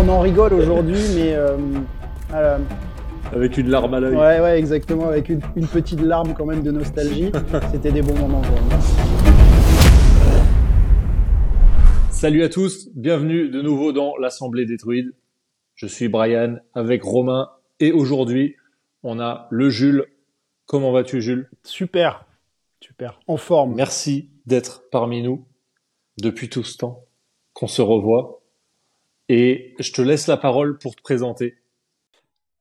on en rigole aujourd'hui, mais euh, euh, Avec une larme à l'œil. ouais, ouais, exactement, avec une, une petite larme quand même de nostalgie. C'était des bons moments. pour moi. Salut à tous, bienvenue de nouveau dans l'Assemblée des druides. Je suis Brian avec Romain et aujourd'hui on a le Jules. Comment vas-tu Jules? Super, super, en forme. Merci d'être parmi nous depuis tout ce temps qu'on se revoit. Et je te laisse la parole pour te présenter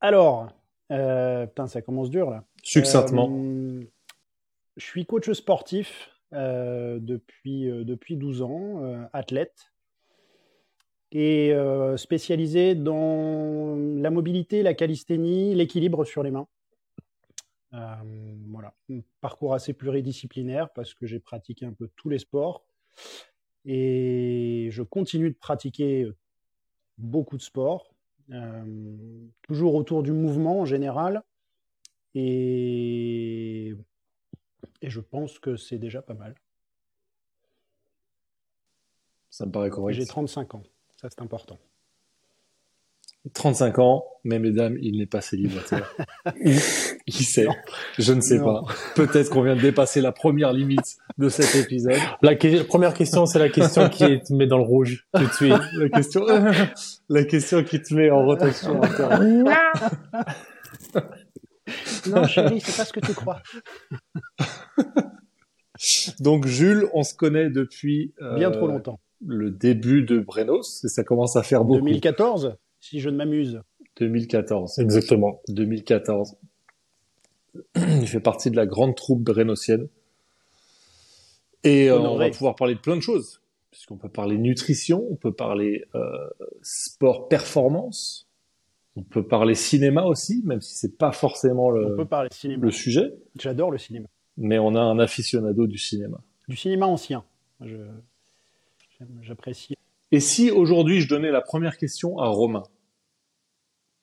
Alors, euh, putain, ça commence dur là. succinctement. Euh, je suis coach sportif euh, depuis, depuis 12 ans, athlète, et spécialisé dans la mobilité, la calisthénie, l'équilibre sur les mains. Voilà, un parcours assez pluridisciplinaire parce que j'ai pratiqué un peu tous les sports et je continue de pratiquer beaucoup de sports, euh, toujours autour du mouvement en général. Et, et je pense que c'est déjà pas mal. Ça me paraît correct. J'ai 35 ans, ça c'est important. 35 ans, mais mesdames, il n'est pas célibataire. Qui sait. Je ne sais Non. pas. Peut-être qu'on vient de dépasser la première limite de cet épisode. La, que- première question, c'est la question qui te met dans le rouge tout de suite. La question, la question qui te met en rotation interne. Non, chérie, c'est pas ce que tu crois. Donc Jules, on se connaît depuis euh, Bien trop longtemps. le début de Brenos et ça commence à faire beaucoup. 2014, si je ne m'amuse. 2014. Exactement. 2014. Il fait partie de la grande troupe brénosienne. Et euh, on va pouvoir parler de plein de choses. Puisqu'on peut parler nutrition, on peut parler euh, sport performance, on peut parler cinéma aussi, même si c'est pas forcément On le, peut parler cinéma. le sujet, J'adore le cinéma. mais on a un aficionado du cinéma. Du cinéma ancien. J'apprécie. Et si aujourd'hui je donnais la première question à Romain,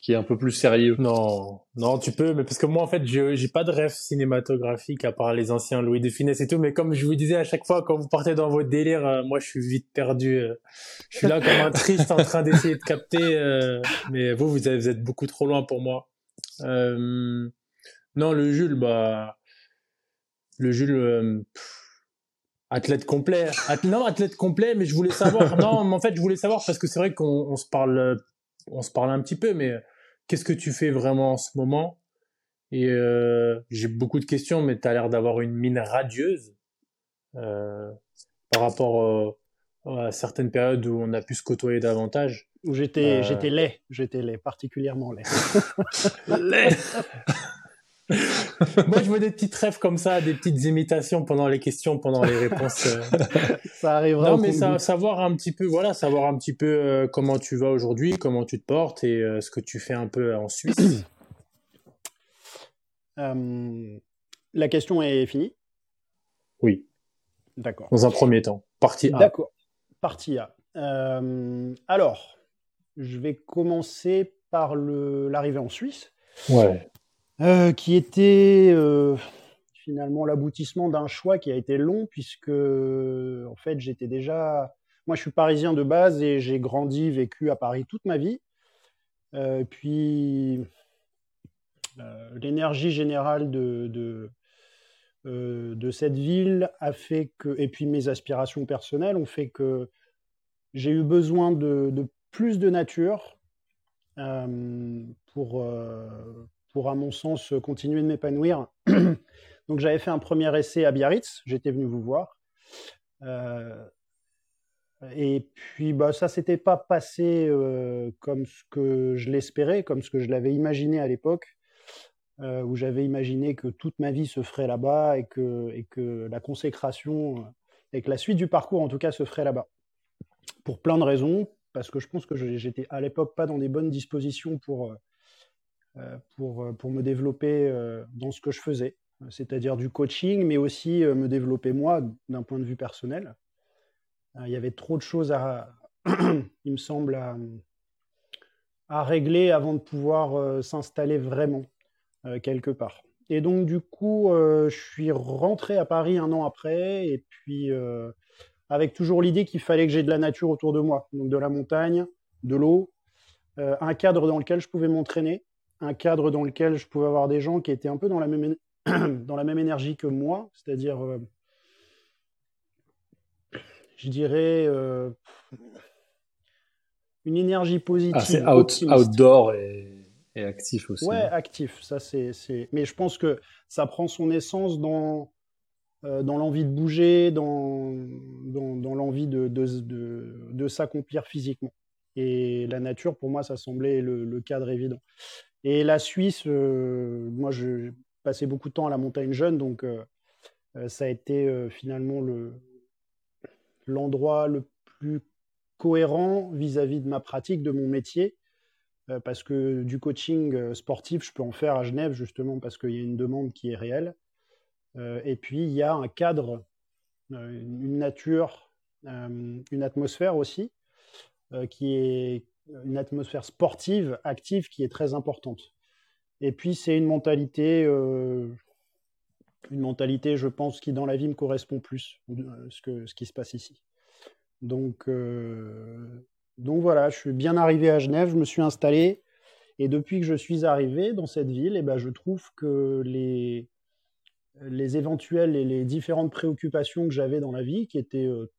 qui est un peu plus sérieux, Non, non, tu peux, mais parce que moi, en fait, j'ai pas de rêve cinématographique à part les anciens Louis de Funès et tout. Mais comme je vous disais à chaque fois, quand vous partez dans votre délire, euh, moi, je suis vite perdu. euh. je suis là comme un triste en train d'essayer de capter. euh, mais vous, vous êtes, beaucoup trop loin pour moi. Euh, non, le Jules, bah, le Jules, pff, athlète complet. Non, athlète complet, mais je voulais savoir. non, mais en fait, je voulais savoir parce que c'est vrai qu'on on se parle, on se parle un petit peu, mais qu'est-ce que tu fais vraiment en ce moment? Et euh, j'ai beaucoup de questions, mais tu as l'air d'avoir une mine radieuse euh, par rapport euh, à certaines périodes où on a pu se côtoyer davantage. Où j'étais j'étais laid. J'étais laid, particulièrement laid. Moi, je veux des petites rêves comme ça, des petites imitations pendant les questions, pendant les réponses. euh. Ça arrivera Non, mais ça, savoir un petit peu, voilà, savoir un petit peu euh, comment tu vas aujourd'hui, comment tu te portes et euh, ce que tu fais un peu en Suisse. Euh, la question est finie? Oui, D'accord. dans un premier temps. Partie A. D'accord. Partie A. Alors, je vais commencer par l'arrivée en Suisse. Ouais. Euh, qui était euh, finalement l'aboutissement d'un choix qui a été long puisque en fait j'étais déjà moi je suis parisien de base et j'ai grandi vécu à Paris toute ma vie. Euh, puis euh, l'énergie générale de de, euh, de cette ville a fait que et puis mes aspirations personnelles ont fait que j'ai eu besoin de, de plus de nature euh, pour euh, pour, à mon sens, continuer de m'épanouir. Donc, j'avais fait un premier essai à Biarritz. J'étais venu vous voir. Euh, et puis, bah, ça s'était pas passé euh, comme ce que je l'espérais, comme ce que je l'avais imaginé à l'époque, euh, où j'avais imaginé que toute ma vie se ferait là-bas et que, et que la consécration, euh, et que la suite du parcours, en tout cas, se ferait là-bas. Pour plein de raisons, parce que je pense que j'étais à l'époque pas dans des bonnes dispositions pour, euh, euh, pour, euh, pour me développer euh, dans ce que je faisais, c'est-à-dire du coaching, mais aussi euh, me développer moi d'un point de vue personnel. Euh, Il y avait trop de choses il me semble, à, régler avant de pouvoir euh, s'installer vraiment euh, quelque part. Et donc, du coup, euh, je suis rentré à Paris un an après, et puis euh, avec toujours l'idée qu'il fallait que j'ai de la nature autour de moi, donc de la montagne, de l'eau, un cadre dans lequel je pouvais m'entraîner, un cadre dans lequel je pouvais avoir des gens qui étaient un peu dans la même, dans la même énergie que moi, c'est-à-dire, je dirais, une énergie positive. c'est outdoor et, actif aussi. Ouais, actif. Ça, c'est, Mais je pense que ça prend son essence dans, euh, dans l'envie de bouger, dans, dans, l'envie de, de, de, s'accomplir physiquement. Et la nature, pour moi, ça semblait le, cadre évident. Et la Suisse, euh, moi, je passé beaucoup de temps à la montagne jeune, donc euh, ça a été finalement le, l'endroit le plus cohérent vis-à-vis de ma pratique, de mon métier, euh, parce que du coaching euh, sportif, je peux en faire à Genève justement parce qu'il y a une demande qui est réelle. Euh, et puis, il y a un cadre, une nature, une atmosphère aussi, qui est une atmosphère sportive, active, qui est très importante. Et puis, c'est une mentalité, une mentalité, je pense, qui dans la vie me correspond plus, ce, que, ce qui se passe ici. Donc, euh, donc voilà, je suis bien arrivé à Genève, je me suis installé. Et depuis que je suis arrivé dans cette ville, eh ben, je trouve que les, les éventuelles et les différentes préoccupations que j'avais dans la vie, qui étaient euh,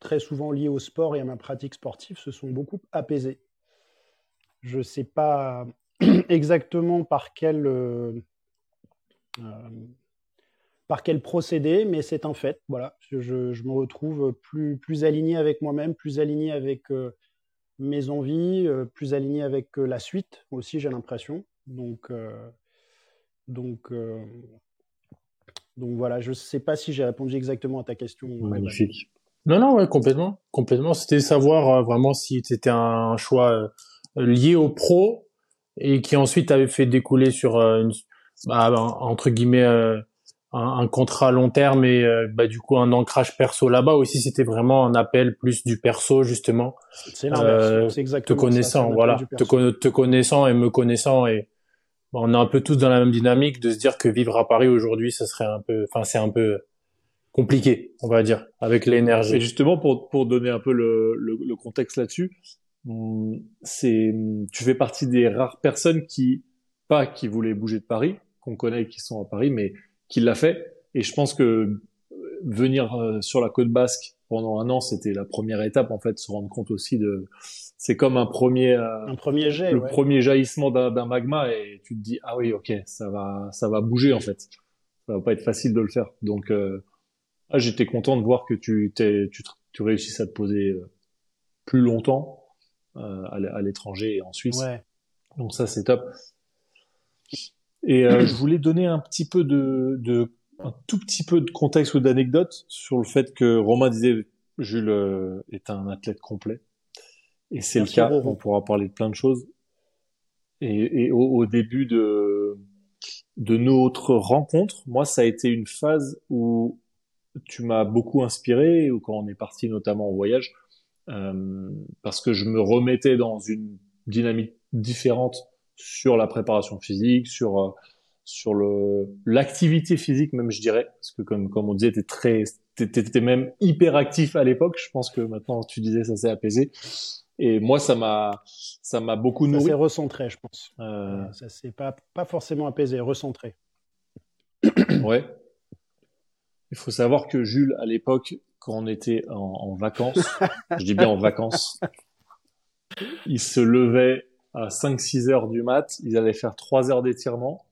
très souvent liées au sport et à ma pratique sportive, se sont beaucoup apaisées. Je ne sais pas exactement par quel, euh, par quel procédé, mais c'est un fait. Voilà, je, je, me retrouve plus, plus aligné avec moi-même, plus aligné avec euh, mes envies, euh, plus aligné avec euh, la suite aussi, j'ai l'impression. Donc, donc, donc voilà, je ne sais pas si j'ai répondu exactement à ta question. Magnifique. Non, non, ouais, complètement, complètement. C'était savoir vraiment si c'était un choix lié au pro et qui ensuite avait fait découler sur une, bah, entre guillemets un, contrat à long terme et euh, bah, du coup un ancrage perso là-bas. Aussi c'était vraiment un appel plus du perso justement. C'est euh, te connaissant voilà. te, te, connaissant et me connaissant et bah, on est un peu tous dans la même dynamique de se dire que vivre à Paris aujourd'hui ça serait un peu enfin c'est un peu compliqué on va dire avec l'énergie. Et justement pour pour donner un peu le, le, le contexte là-dessus c'est tu fais partie des rares personnes qui pas qui voulaient bouger de Paris qu'on connaît et qui sont à Paris mais qui l'a fait. Et je pense que euh, venir euh, sur la côte basque pendant un an, c'était la première étape en fait, se rendre compte aussi de. C'est comme un premier, euh, un premier jet, le premier jaillissement d'un magma et tu te dis ah oui ok ça va ça va bouger en fait. Ça va pas être facile de le faire. Donc ah, j'étais content de voir que tu t'es tu, tu réussisses à te poser plus longtemps à l'étranger et en Suisse. Ouais. Donc ça c'est top. Et euh, je voulais donner un petit peu de, de, un tout petit peu de contexte ou d'anecdote sur le fait que Romain disait Jules euh, est un athlète complet. Et c'est le cas. On pourra parler de plein de choses. Et, et au, au, début de de notre rencontre, moi, ça a été une phase où tu m'as beaucoup inspiré, ou quand on est parti notamment en voyage, euh, parce que je me remettais dans une dynamique différente sur la préparation physique, sur euh, sur le l'activité physique même je dirais. Parce que comme comme on disait t'es très t'étais même hyper actif à l'époque. Je pense que maintenant tu disais ça s'est apaisé. Et moi ça m'a ça m'a beaucoup nourri. ça s'est recentré je pense. Euh... ça s'est pas pas forcément apaisé recentré. Ouais. Il faut savoir que Jules à l'époque quand on était en, vacances je dis bien en vacances il se levait à 5-6 heures du mat, ils allaient faire 3 heures d'étirement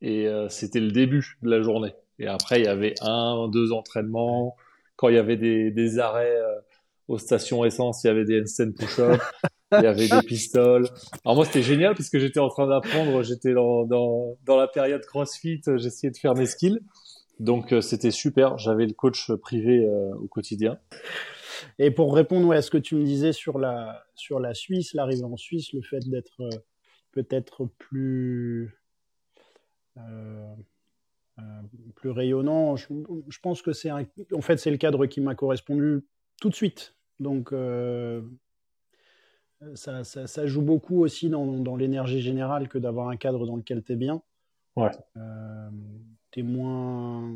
et euh, c'était le début de la journée. Et après, il y avait un, deux entraînements. Quand il y avait des, des arrêts euh, aux stations essence, il y avait des handstand push-up, il y avait des pistoles. Alors moi, c'était génial parce que j'étais en train d'apprendre, j'étais dans, dans, dans la période CrossFit, j'essayais de faire mes skills. Donc euh, c'était super, j'avais le coach privé au quotidien. Et pour répondre à ce que tu me disais sur la, sur la Suisse, l'arrivée en Suisse, le fait d'être euh, peut-être plus, euh, euh, plus rayonnant, je, pense que c'est en fait c'est le cadre qui m'a correspondu tout de suite. Donc ça, ça, ça, joue beaucoup aussi dans, dans l'énergie générale que d'avoir un cadre dans lequel tu es bien. Ouais. Moins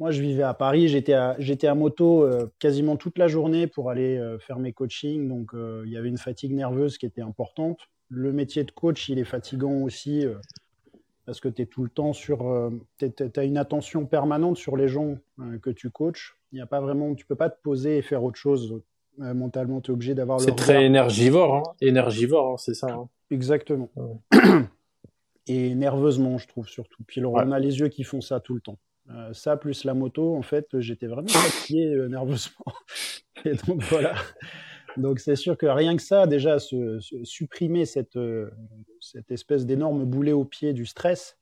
Moi, je vivais à Paris, j'étais à, j'étais à moto euh, quasiment toute la journée pour aller euh, faire mes coachings. Donc, euh, il y avait une fatigue nerveuse qui était importante. Le métier de coach, il est fatigant aussi parce que tu es tout le temps sur. tu as une attention permanente sur les gens que tu coaches. Il n'y a pas vraiment. Tu peux pas te poser et faire autre chose mentalement. Tu es obligé d'avoir C'est très énergivore, hein. énergivore, hein, c'est ça. Hein. Exactement. Et nerveusement, je trouve surtout. Puis on a les yeux qui font ça tout le temps. Euh, ça plus la moto, en fait, j'étais vraiment fatigué euh, nerveusement. Et donc voilà. Donc c'est sûr que rien que ça, déjà, se, supprimer cette, euh, cette espèce d'énorme boulet au pied du stress,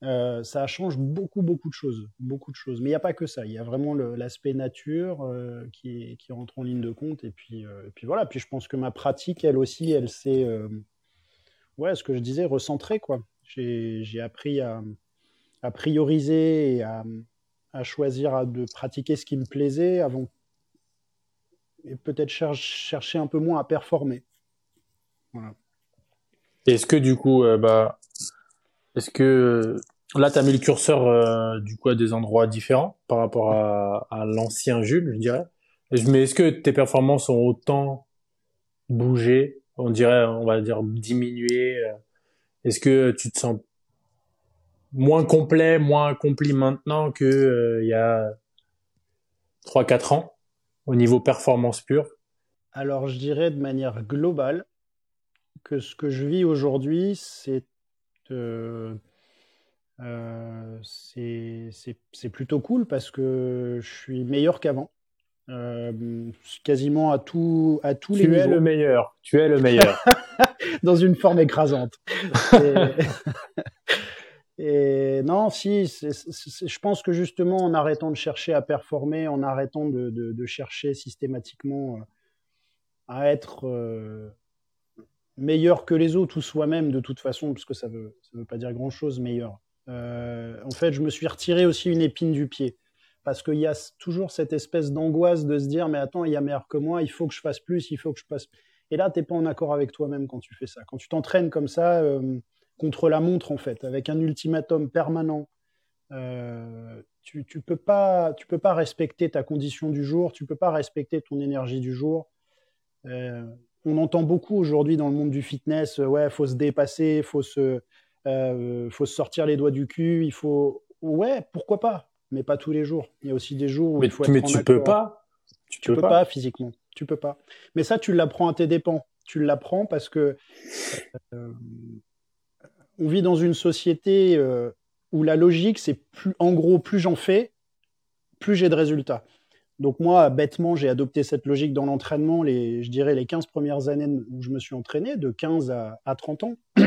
ça change beaucoup, beaucoup de choses. Beaucoup de choses. Mais il n'y a pas que ça. Il y a vraiment l'aspect nature qui, qui, rentre en ligne de compte. Et puis, et puis voilà. Puis je pense que ma pratique, elle aussi, elle s'est, ouais, ce que je disais, recentrer, quoi. J'ai appris à à prioriser et à, choisir de pratiquer ce qui me plaisait avant et peut-être chercher un peu moins à performer. Est-ce que du coup, euh, bah, est-ce que là, tu as mis le curseur euh, du coup à des endroits différents par rapport à, à l'ancien Jules, je dirais? Mais est-ce que tes performances ont autant bougé, on dirait, on va dire diminué euh, Est-ce que tu te sens moins complet, moins accompli maintenant que euh, il y a 3-4 ans au niveau performance pure? Alors je dirais de manière globale que ce que je vis aujourd'hui, c'est euh, c'est plutôt cool parce que je suis meilleur qu'avant. Quasiment à, tout, à tous les niveaux. Tu es le meilleur. Tu es le meilleur. Dans une forme écrasante. Et non, si, je pense que justement, en arrêtant de chercher à performer, en arrêtant de, chercher systématiquement euh, à être euh, meilleur que les autres ou soi-même de toute façon, parce que ça ne veut, ça veut pas dire grand-chose, meilleur. Euh, en fait, je me suis retiré aussi une épine du pied. Parce qu'il y a toujours cette espèce d'angoisse de se dire, mais attends, il y a meilleur que moi, il faut que je fasse plus, il faut que je passe. Et là, tu n'es pas en accord avec toi-même quand tu fais ça. Quand tu t'entraînes comme ça, contre la montre en fait, avec un ultimatum permanent. Euh, tu, tu peux pas, tu peux pas respecter ta condition du jour, tu peux pas respecter ton énergie du jour. Euh, on entend beaucoup aujourd'hui dans le monde du fitness, euh, ouais, faut se dépasser, faut se, faut se sortir les doigts du cul, il faut, ouais, pourquoi pas, mais pas tous les jours. Il y a aussi des jours où mais, il faut être mais tu peux pas, tu, peux, pas. physiquement, tu peux pas. Mais ça, tu l'apprends à tes dépens. Tu l'apprends parce que on vit dans une société euh, où la logique, c'est plus, en gros, plus j'en fais, plus j'ai de résultats. Donc moi, bêtement, j'ai adopté cette logique dans l'entraînement, les, je dirais les 15 premières années où je me suis entraîné, de 15 à, 30 ans.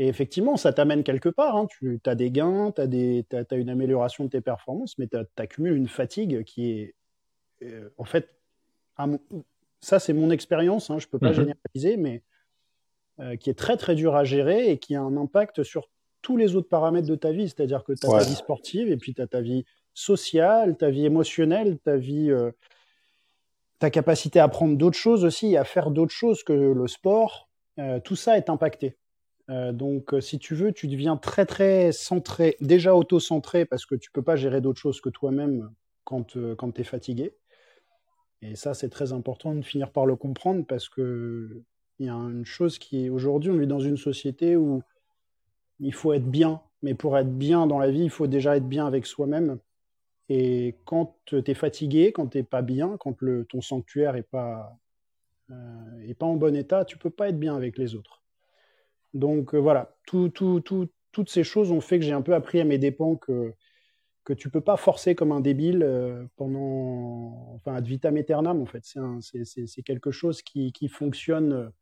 Et effectivement, ça t'amène quelque part. Hein. Tu as des gains, tu as, as, une amélioration de tes performances, mais tu accumules une fatigue qui est, euh, en fait, ça c'est mon expérience, hein, je ne peux pas mm-hmm. généraliser, mais euh, qui est très très dur à gérer et qui a un impact sur tous les autres paramètres de ta vie. C'est-à-dire que tu as ta vie sportive et puis tu as ta vie sociale, ta vie émotionnelle, ta vie, euh, ta capacité à apprendre d'autres choses aussi, à faire d'autres choses que le sport. Tout ça est impacté. Donc, si tu veux, tu deviens très très centré, déjà auto-centré parce que tu peux pas gérer d'autres choses que toi-même quand, quand tu es fatigué. Et ça, c'est très important de finir par le comprendre parce que il y a une chose qui aujourd'hui, on vit dans une société où il faut être bien, mais pour être bien dans la vie, il faut déjà être bien avec soi-même. Et quand tu es fatigué, quand tu pas bien, quand le, ton sanctuaire n'est pas, euh, pas en bon état, tu peux pas être bien avec les autres. Donc euh, voilà, tout, tout, toutes ces choses ont fait que j'ai un peu appris à mes dépens que, que tu peux pas forcer comme un débile euh, pendant, enfin, ad vitam aeternam en fait. C'est quelque chose qui, fonctionne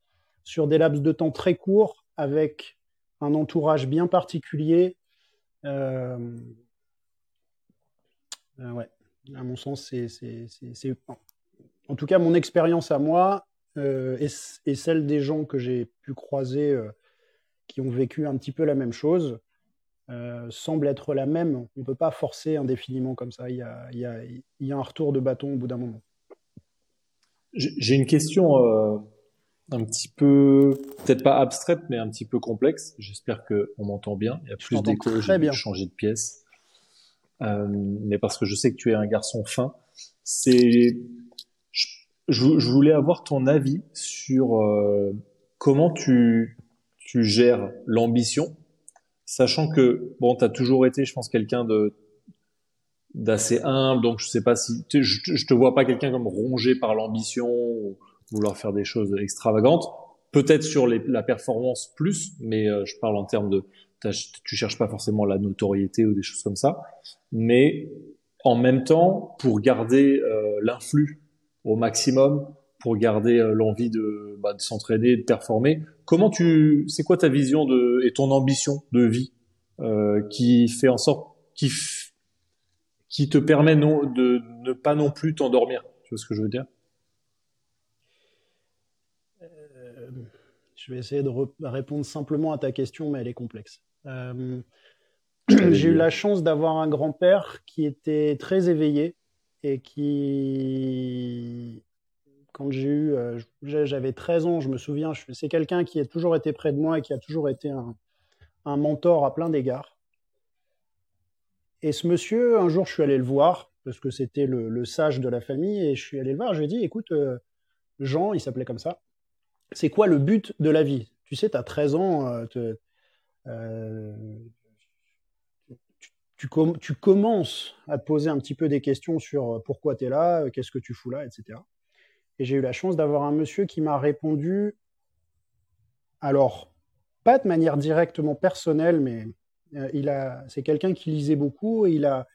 sur des laps de temps très courts, avec un entourage bien particulier. Euh, euh, ouais, à mon sens, c'est. En tout cas, mon expérience à moi euh, et, celle des gens que j'ai pu croiser qui ont vécu un petit peu la même chose semble être la même. On ne peut pas forcer indéfiniment comme ça. Il y, a, il, y a, il y a un retour de bâton au bout d'un moment. J'ai une question un petit peu, peut-être pas abstraite, mais un petit peu complexe. J'espère qu'on m'entend bien. Il y a plus d'écho, j'ai bien changer de pièce. mais parce que je sais que tu es un garçon fin. C'est, je, je, voulais avoir ton avis sur comment tu tu gères l'ambition, sachant que bon, tu as toujours été, je pense, quelqu'un de d'assez humble, donc je sais pas si je, je te vois pas quelqu'un comme rongé par l'ambition ou vouloir faire des choses extravagantes. Peut-être sur les, la performance plus, mais euh, je parle en termes de tu cherches pas forcément la notoriété ou des choses comme ça, mais en même temps pour garder euh, l'influx au maximum, pour garder euh, l'envie de, bah, de s'entraîner, de performer. Comment tu, c'est quoi ta vision de et ton ambition de vie euh, qui fait en sorte, qui qui te permet non, de ne pas non plus t'endormir? Tu vois ce que je veux dire? Euh, Je vais essayer de répondre simplement à ta question, mais elle est complexe. Euh, j'ai eu la chance d'avoir un grand-père qui était très éveillé et qui, quand j'ai eu, euh, j'avais 13 ans, je me souviens, c'est quelqu'un qui a toujours été près de moi et qui a toujours été un, mentor à plein d'égards. Et ce monsieur, un jour, je suis allé le voir, parce que c'était le, sage de la famille, et je suis allé le voir, je lui ai dit, écoute, euh, Jean, il s'appelait comme ça, c'est quoi le but de la vie? Tu sais, tu as 13 ans, euh, euh, tu, tu, commences à te poser un petit peu des questions sur pourquoi tu es là, qu'est-ce que tu fous là, etc. Et j'ai eu la chance d'avoir un monsieur qui m'a répondu, alors, pas de manière directement personnelle, mais euh, il a, c'est quelqu'un qui lisait beaucoup et il a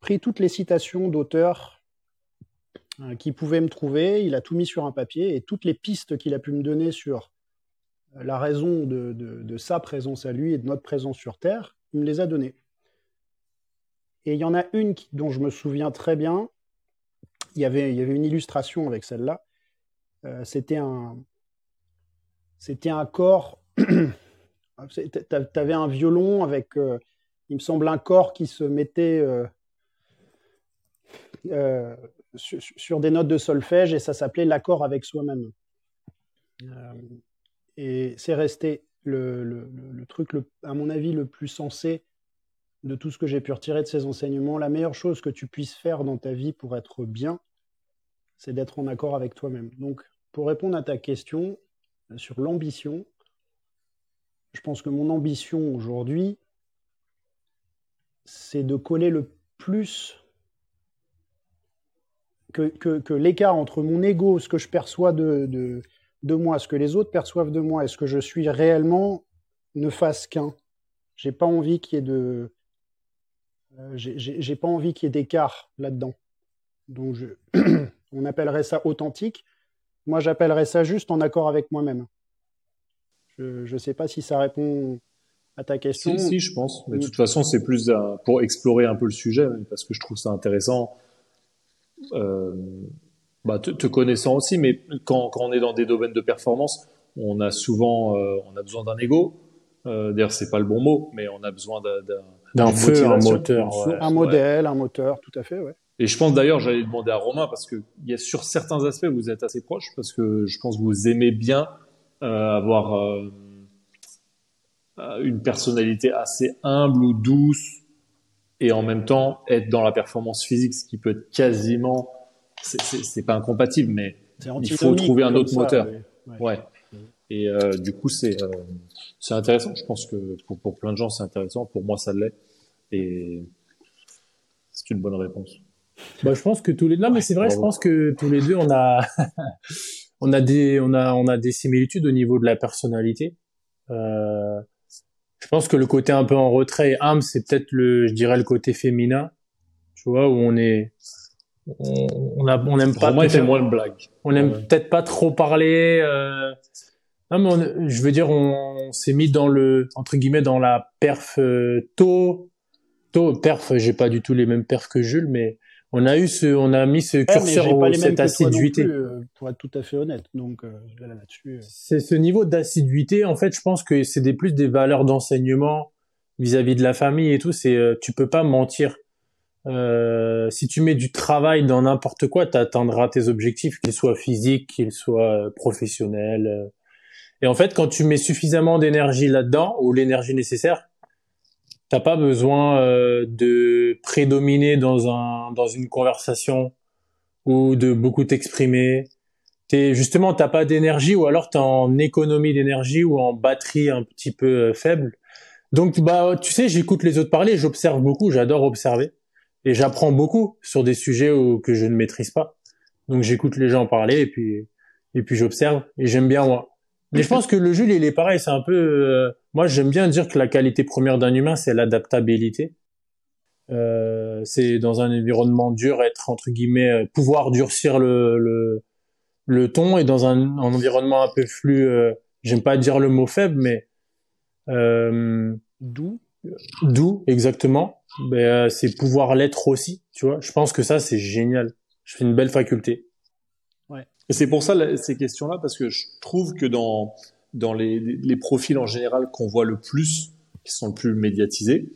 pris toutes les citations d'auteurs euh, qu'il pouvait me trouver, il a tout mis sur un papier et toutes les pistes qu'il a pu me donner sur euh, la raison de, sa présence à lui et de notre présence sur Terre, il me les a données. Et il y en a une dont je me souviens très bien. Il y avait, une illustration avec celle-là. c'était un, c'était un corps Tu avais un violon avec, euh, il me semble, un corps qui se mettait euh, euh, sur, des notes de solfège et ça s'appelait l'accord avec soi-même. et c'est resté le, truc, à mon avis, le plus sensé de tout ce que j'ai pu retirer de ces enseignements. La meilleure chose que tu puisses faire dans ta vie pour être bien, c'est d'être en accord avec toi-même. Donc, pour répondre à ta question sur l'ambition, je pense que mon ambition aujourd'hui, c'est de coller le plus que, l'écart entre mon ego, ce que je perçois de, de, moi, ce que les autres perçoivent de moi et ce que je suis réellement ne fasse qu'un. J'ai pas envie qu'il y ait de. Euh, j'ai pas envie qu'il y ait d'écart là-dedans. Donc, je, on appellerait ça authentique. Moi, j'appellerais ça juste en accord avec moi-même. Je ne sais pas si ça répond à ta question. Si, si je pense. Mais de toute façon, c'est plus pour explorer un peu le sujet, parce que je trouve ça intéressant. Euh, bah, te, connaissant aussi, mais quand, quand, on est dans des domaines de performance, on a souvent euh, on a besoin d'un ego. Euh, D'ailleurs, c'est pas le bon mot, mais on a besoin d'un feu, un moteur, un modèle, un moteur, tout à fait, ouais. Et je pense d'ailleurs, j'allais demander à Romain parce que il y a sur certains aspects vous êtes assez proches parce que je pense que vous aimez bien euh, avoir euh, euh, une personnalité assez humble ou douce et en même temps être dans la performance physique, ce qui peut être quasiment, c'est pas incompatible, mais il faut trouver un autre moteur. Ouais. Et euh, du coup, c'est euh, c'est intéressant. Je pense que pour, pour plein de gens, c'est intéressant. Pour moi, ça l'est. Et c'est une bonne réponse. Bah, je pense que tous les non, mais c'est vrai. Je pense que tous les deux, on a on a des on a on a des similitudes au niveau de la personnalité. Euh, je pense que le côté un peu en retrait et humble, c'est peut-être le je dirais le côté féminin, tu vois, où on est on, on a on aime pas. Moi, moins de blagues. On aime peut-être pas trop parler. Euh, non, mais je veux dire, on, s'est mis dans le entre guillemets dans la perf euh, tôt. Tôt perf, j'ai pas du tout les mêmes perfs que Jules, mais on a eu ce, on a mis ce curseur au, cette assiduité. Euh, pour être tout à fait honnête, donc euh, là-dessus. Euh. C'est ce niveau d'assiduité. En fait, je pense que c'est des plus des valeurs d'enseignement vis-à-vis de la famille et tout. C'est, tu peux pas mentir. si tu mets du travail dans n'importe quoi, tu atteindras tes objectifs, qu'ils soient physiques, qu'ils soient professionnels. Et en fait, quand tu mets suffisamment d'énergie là-dedans ou l'énergie nécessaire, t'as pas besoin euh, de prédominer dans un dans une conversation ou de beaucoup t'exprimer. T'es justement t'as pas d'énergie ou alors t'es en économie d'énergie ou en batterie un petit peu euh, faible. Donc bah tu sais j'écoute les autres parler, j'observe beaucoup, j'adore observer et j'apprends beaucoup sur des sujets que je ne maîtrise pas. Donc j'écoute les gens parler et puis et puis j'observe et j'aime bien moi. Mais je pense que le Jules, il est pareil. C'est un peu. Euh, moi, j'aime bien dire que la qualité première d'un humain, c'est l'adaptabilité. Euh, c'est dans un environnement dur, être entre guillemets, euh, pouvoir durcir le le, le ton, et dans un, environnement un peu plus. Euh, j'aime pas dire le mot faible, mais doux. Doux, exactement. Ben, c'est pouvoir l'être aussi. Tu vois. Je pense que ça, c'est génial. Je fais une belle faculté. Et c'est pour ça ces questions-là, parce que je trouve que dans, dans les, profils en général qu'on voit le plus, qui sont le plus médiatisés,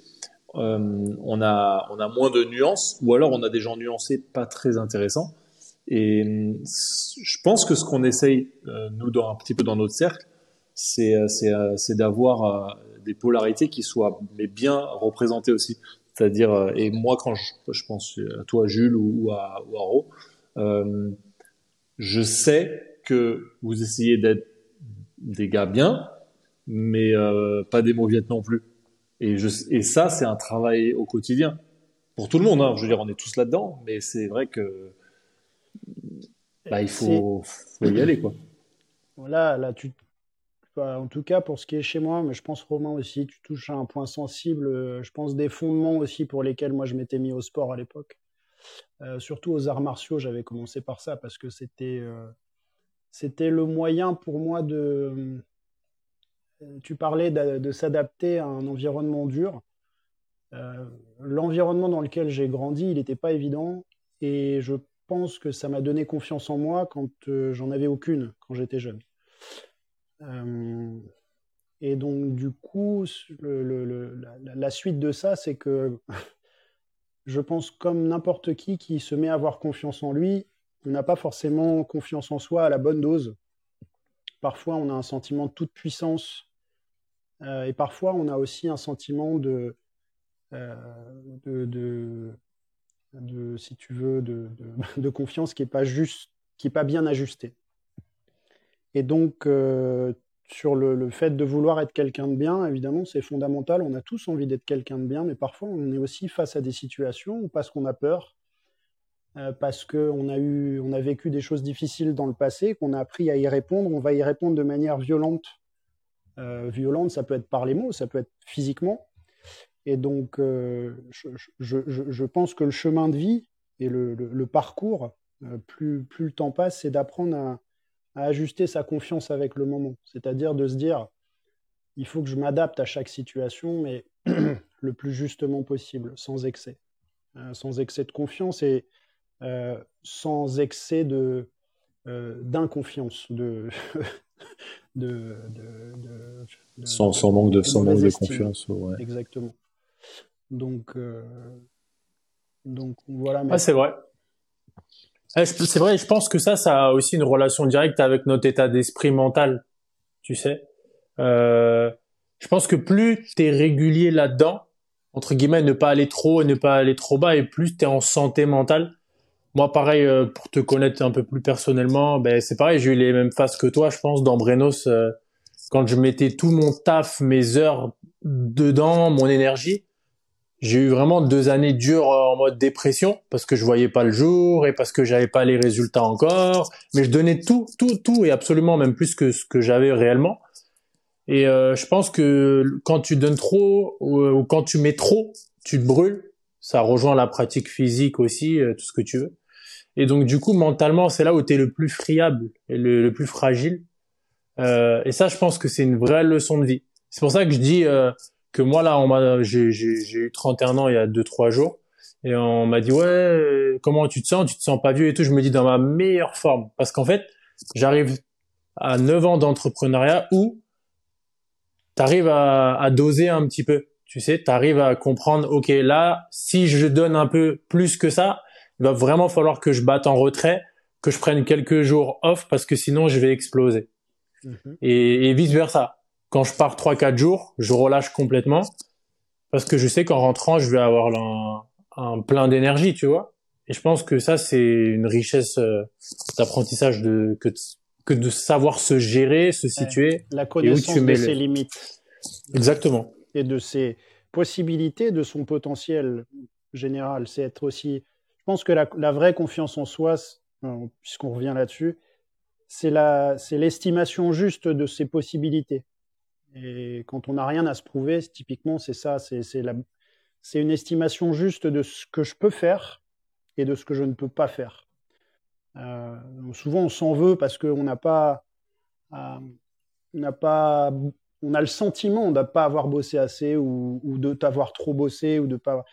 euh, on, a, on a moins de nuances, ou alors on a des gens nuancés pas très intéressants. Et je pense que ce qu'on essaye, euh, nous, dans, un petit peu dans notre cercle, c'est, c'est, d'avoir euh, des polarités qui soient mais bien représentées aussi. C'est-à-dire, euh, et moi, quand je, je, pense à toi, Jules, ou, à, ou à Ro, je sais que vous essayez d'être des gars bien, mais euh, pas des mauviettes non plus. Et, je, et ça, c'est un travail au quotidien. Pour tout le monde, hein. je veux dire, on est tous là-dedans, mais c'est vrai que bah, il faut, faut, y aller. Quoi. Voilà, là, tu, en tout cas, pour ce qui est chez moi, mais je pense Romain aussi, tu touches à un point sensible, je pense des fondements aussi pour lesquels moi je m'étais mis au sport à l'époque. Euh, surtout aux arts martiaux, j'avais commencé par ça parce que c'était euh, c'était le moyen pour moi de. Euh, tu parlais de, s'adapter à un environnement dur. L'environnement dans lequel j'ai grandi, il n'était pas évident et je pense que ça m'a donné confiance en moi quand j'en avais aucune quand j'étais jeune. et donc du coup, la, suite de ça, c'est que je pense, comme n'importe qui qui se met à avoir confiance en lui, on n'a pas forcément confiance en soi à la bonne dose. Parfois, on a un sentiment de toute puissance. Euh, et parfois, on a aussi un sentiment de, euh, si tu veux, de, de confiance qui n'est pas juste, qui est pas bien ajusté. Et donc, euh, sur le, fait de vouloir être quelqu'un de bien, évidemment, c'est fondamental. On a tous envie d'être quelqu'un de bien, mais parfois on est aussi face à des situations où parce qu'on a peur, euh, parce qu'on a eu, on a vécu des choses difficiles dans le passé, qu'on a appris à y répondre, on va y répondre de manière violente. Euh, violente, ça peut être par les mots, ça peut être physiquement. Et donc, euh, je, pense que le chemin de vie et le, parcours, plus, plus le temps passe, c'est d'apprendre à à ajuster sa confiance avec le moment. C'est-à-dire de se dire, il faut que je m'adapte à chaque situation, mais le plus justement possible, sans excès. Euh, sans excès de confiance et euh, sans excès de euh, d'inconfiance, de, de, de, sans, sans, manque de, sans manque de confiance. Ouais. Exactement. Donc, donc voilà. Ah, c'est vrai. Eh, c'est vrai, je pense que ça, ça a aussi une relation directe avec notre état d'esprit mental, tu sais. Euh, je pense que plus tu es régulier là-dedans, entre guillemets, ne pas aller trop et ne pas aller trop bas, et plus tu es en santé mentale. Moi, pareil, euh, pour te connaître un peu plus personnellement, ben c'est pareil, j'ai eu les mêmes phases que toi, je pense, dans Brenos, euh, quand je mettais tout mon taf, mes heures dedans, mon énergie, j'ai eu vraiment deux années dures euh, en mode dépression parce que je voyais pas le jour et parce que j'avais pas les résultats encore. Mais je donnais tout, tout, tout et absolument même plus que ce que j'avais réellement. Et euh, je pense que quand tu donnes trop ou, quand tu mets trop, tu te brûles. Ça rejoint la pratique physique aussi, euh, tout ce que tu veux. Et donc du coup, mentalement, c'est là où tu es le plus friable et le, plus fragile. Euh, et ça, je pense que c'est une vraie leçon de vie. C'est pour ça que je dis, que moi là, on m'a, j'ai, j'ai, eu 31 ans il y a 2-3 jours, et on m'a dit ouais, comment tu te sens? Tu te sens pas vieux et tout? Je me dis dans ma meilleure forme, parce qu'en fait, j'arrive à 9 ans d'entrepreneuriat où tu arrives à, à doser un petit peu. Tu sais, tu arrives à comprendre, ok, là, si je donne un peu plus que ça, il va vraiment falloir que je batte en retrait, que je prenne quelques jours off parce que sinon je vais exploser. Mm-hmm. Et, et vice versa quand je pars 3-4 jours, je relâche complètement parce que je sais qu'en rentrant, je vais avoir un, un plein d'énergie, tu vois. Et je pense que ça, c'est une richesse euh, d'apprentissage de que, que de savoir se gérer, se situer. La connaissance de ses limites. Exactement. Et de ses possibilités, de son potentiel général. C'est être aussi. Je pense que la, la vraie confiance en soi, euh, puisqu'on revient là-dessus, c'est l'estimation juste de ses possibilités. Et quand on n'a rien à se prouver, typiquement, c'est ça, c'est une estimation juste de ce que je peux faire et de ce que je ne peux pas faire. Euh, souvent, on s'en veut parce qu'on n'a pas, euh, n'a pas, on a le sentiment de ne pas avoir bossé assez ou, de t'avoir trop bossé ou de pas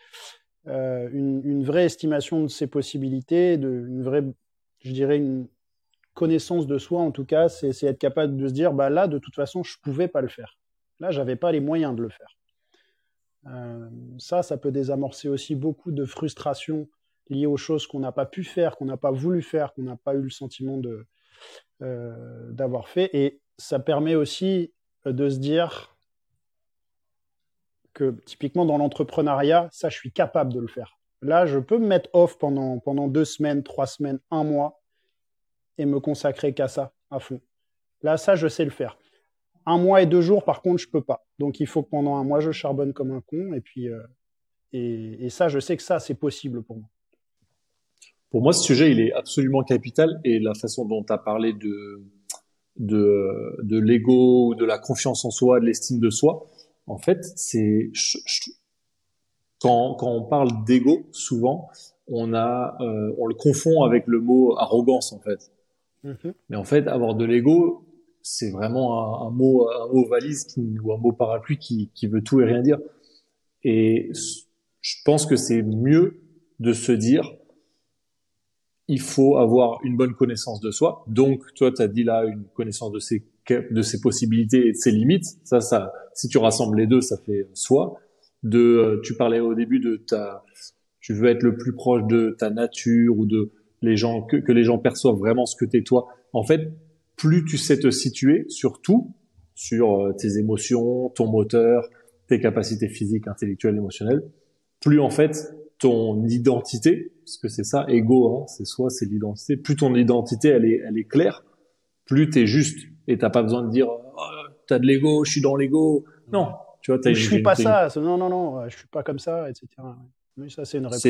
euh, une, une, vraie estimation de ses possibilités, de, une vraie, je dirais, une, connaissance de soi, en tout cas, c'est être capable de se dire, bah là, de toute façon, je pouvais pas le faire. Là, j'avais pas les moyens de le faire. Euh, ça, ça peut désamorcer aussi beaucoup de frustration liées aux choses qu'on n'a pas pu faire, qu'on n'a pas voulu faire, qu'on n'a pas eu le sentiment de euh, d'avoir fait. Et ça permet aussi de se dire que typiquement dans l'entrepreneuriat, ça, je suis capable de le faire. Là, je peux me mettre off pendant, pendant deux semaines, trois semaines, un mois, et me consacrer qu'à ça, à fond. Là, ça, je sais le faire. Un mois et deux jours, par contre, je peux pas. Donc, il faut que pendant un mois, je charbonne comme un con. Et puis, euh, et, ça, je sais que ça, c'est possible pour moi. Pour moi, ce sujet, il est absolument capital. Et la façon dont tu as parlé de, de, de l'ego, de la confiance en soi, de l'estime de soi, en fait, c'est quand, quand on parle d'ego, souvent, on a, euh, on le confond avec le mot arrogance, en fait. Mhm. Mais en fait, avoir de l'ego, c'est vraiment un, mot, un mot valise ou un mot parapluie qui, qui veut tout et rien dire. Et je pense que c'est mieux de se dire, il faut avoir une bonne connaissance de soi. Donc, toi, tu as dit là une connaissance de ses, de ses possibilités et de ses limites. Ça, ça, si tu rassembles les deux, ça fait soi. De, euh, tu parlais au début de ta, tu veux être le plus proche de ta nature ou de les gens que, que les gens perçoivent vraiment ce que t'es toi. En fait, plus tu sais te situer sur tout, sur euh, tes émotions, ton moteur, tes capacités physiques, intellectuelles, émotionnelles, plus en fait ton identité, parce que c'est ça, ego, hein, c'est soi, c'est l'identité. Plus ton identité elle est, elle est claire, plus t'es juste et t'as pas besoin de dire oh, t'as de l'ego, je suis dans l'ego. Non, tu vois, t'as. Je suis pas ça. Non, non, non, je suis pas comme ça, etc. Oui, ça c'est une réponse.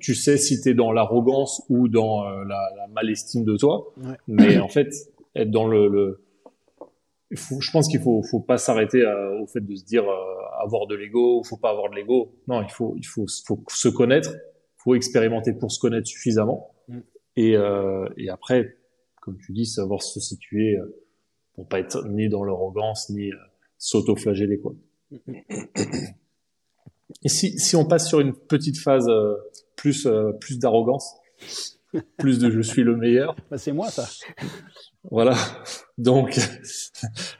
tu sais si tu es dans l'arrogance ou dans euh, la, la malestime de toi, mais en fait, être dans le, le... Faut, je pense qu'il faut, faut pas s'arrêter au fait de se dire euh, avoir de l'ego ou faut pas avoir de l'ego. Non, il faut, il faut, faut se connaître, faut expérimenter pour se connaître suffisamment, mm. et, euh, et après, comme tu dis, savoir se situer euh, pour pas être ni dans l'arrogance ni euh, s'auto-flageller quoi. Et si, si on passe sur une petite phase euh, plus, euh, plus d'arrogance, plus de je suis le meilleur. Bah, c'est moi ça. Voilà. Donc,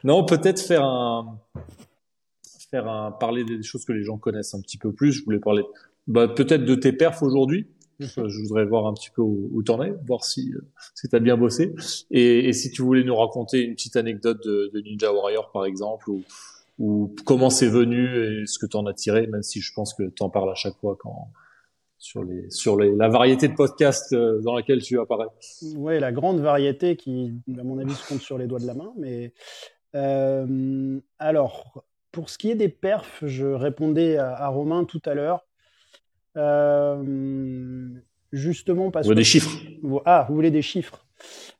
non, peut-être faire un, faire un, parler des choses que les gens connaissent un petit peu plus. Je voulais parler, bah, peut-être de tes perfs aujourd'hui. Je voudrais voir un petit peu où, où t'en es, voir si, euh, si t'as bien bossé. Et, et, si tu voulais nous raconter une petite anecdote de, de Ninja Warrior, par exemple, ou, ou comment c'est venu et ce que tu en as tiré, même si je pense que tu en parles à chaque fois quand sur les sur les, la variété de podcasts euh, dans laquelle tu apparais. Oui, la grande variété qui, à mon avis, se compte sur les doigts de la main. Mais euh, alors, pour ce qui est des perfs, je répondais à, Romain tout à l'heure. Euh, justement parce vous que des chiffres? Ah, vous voulez des chiffres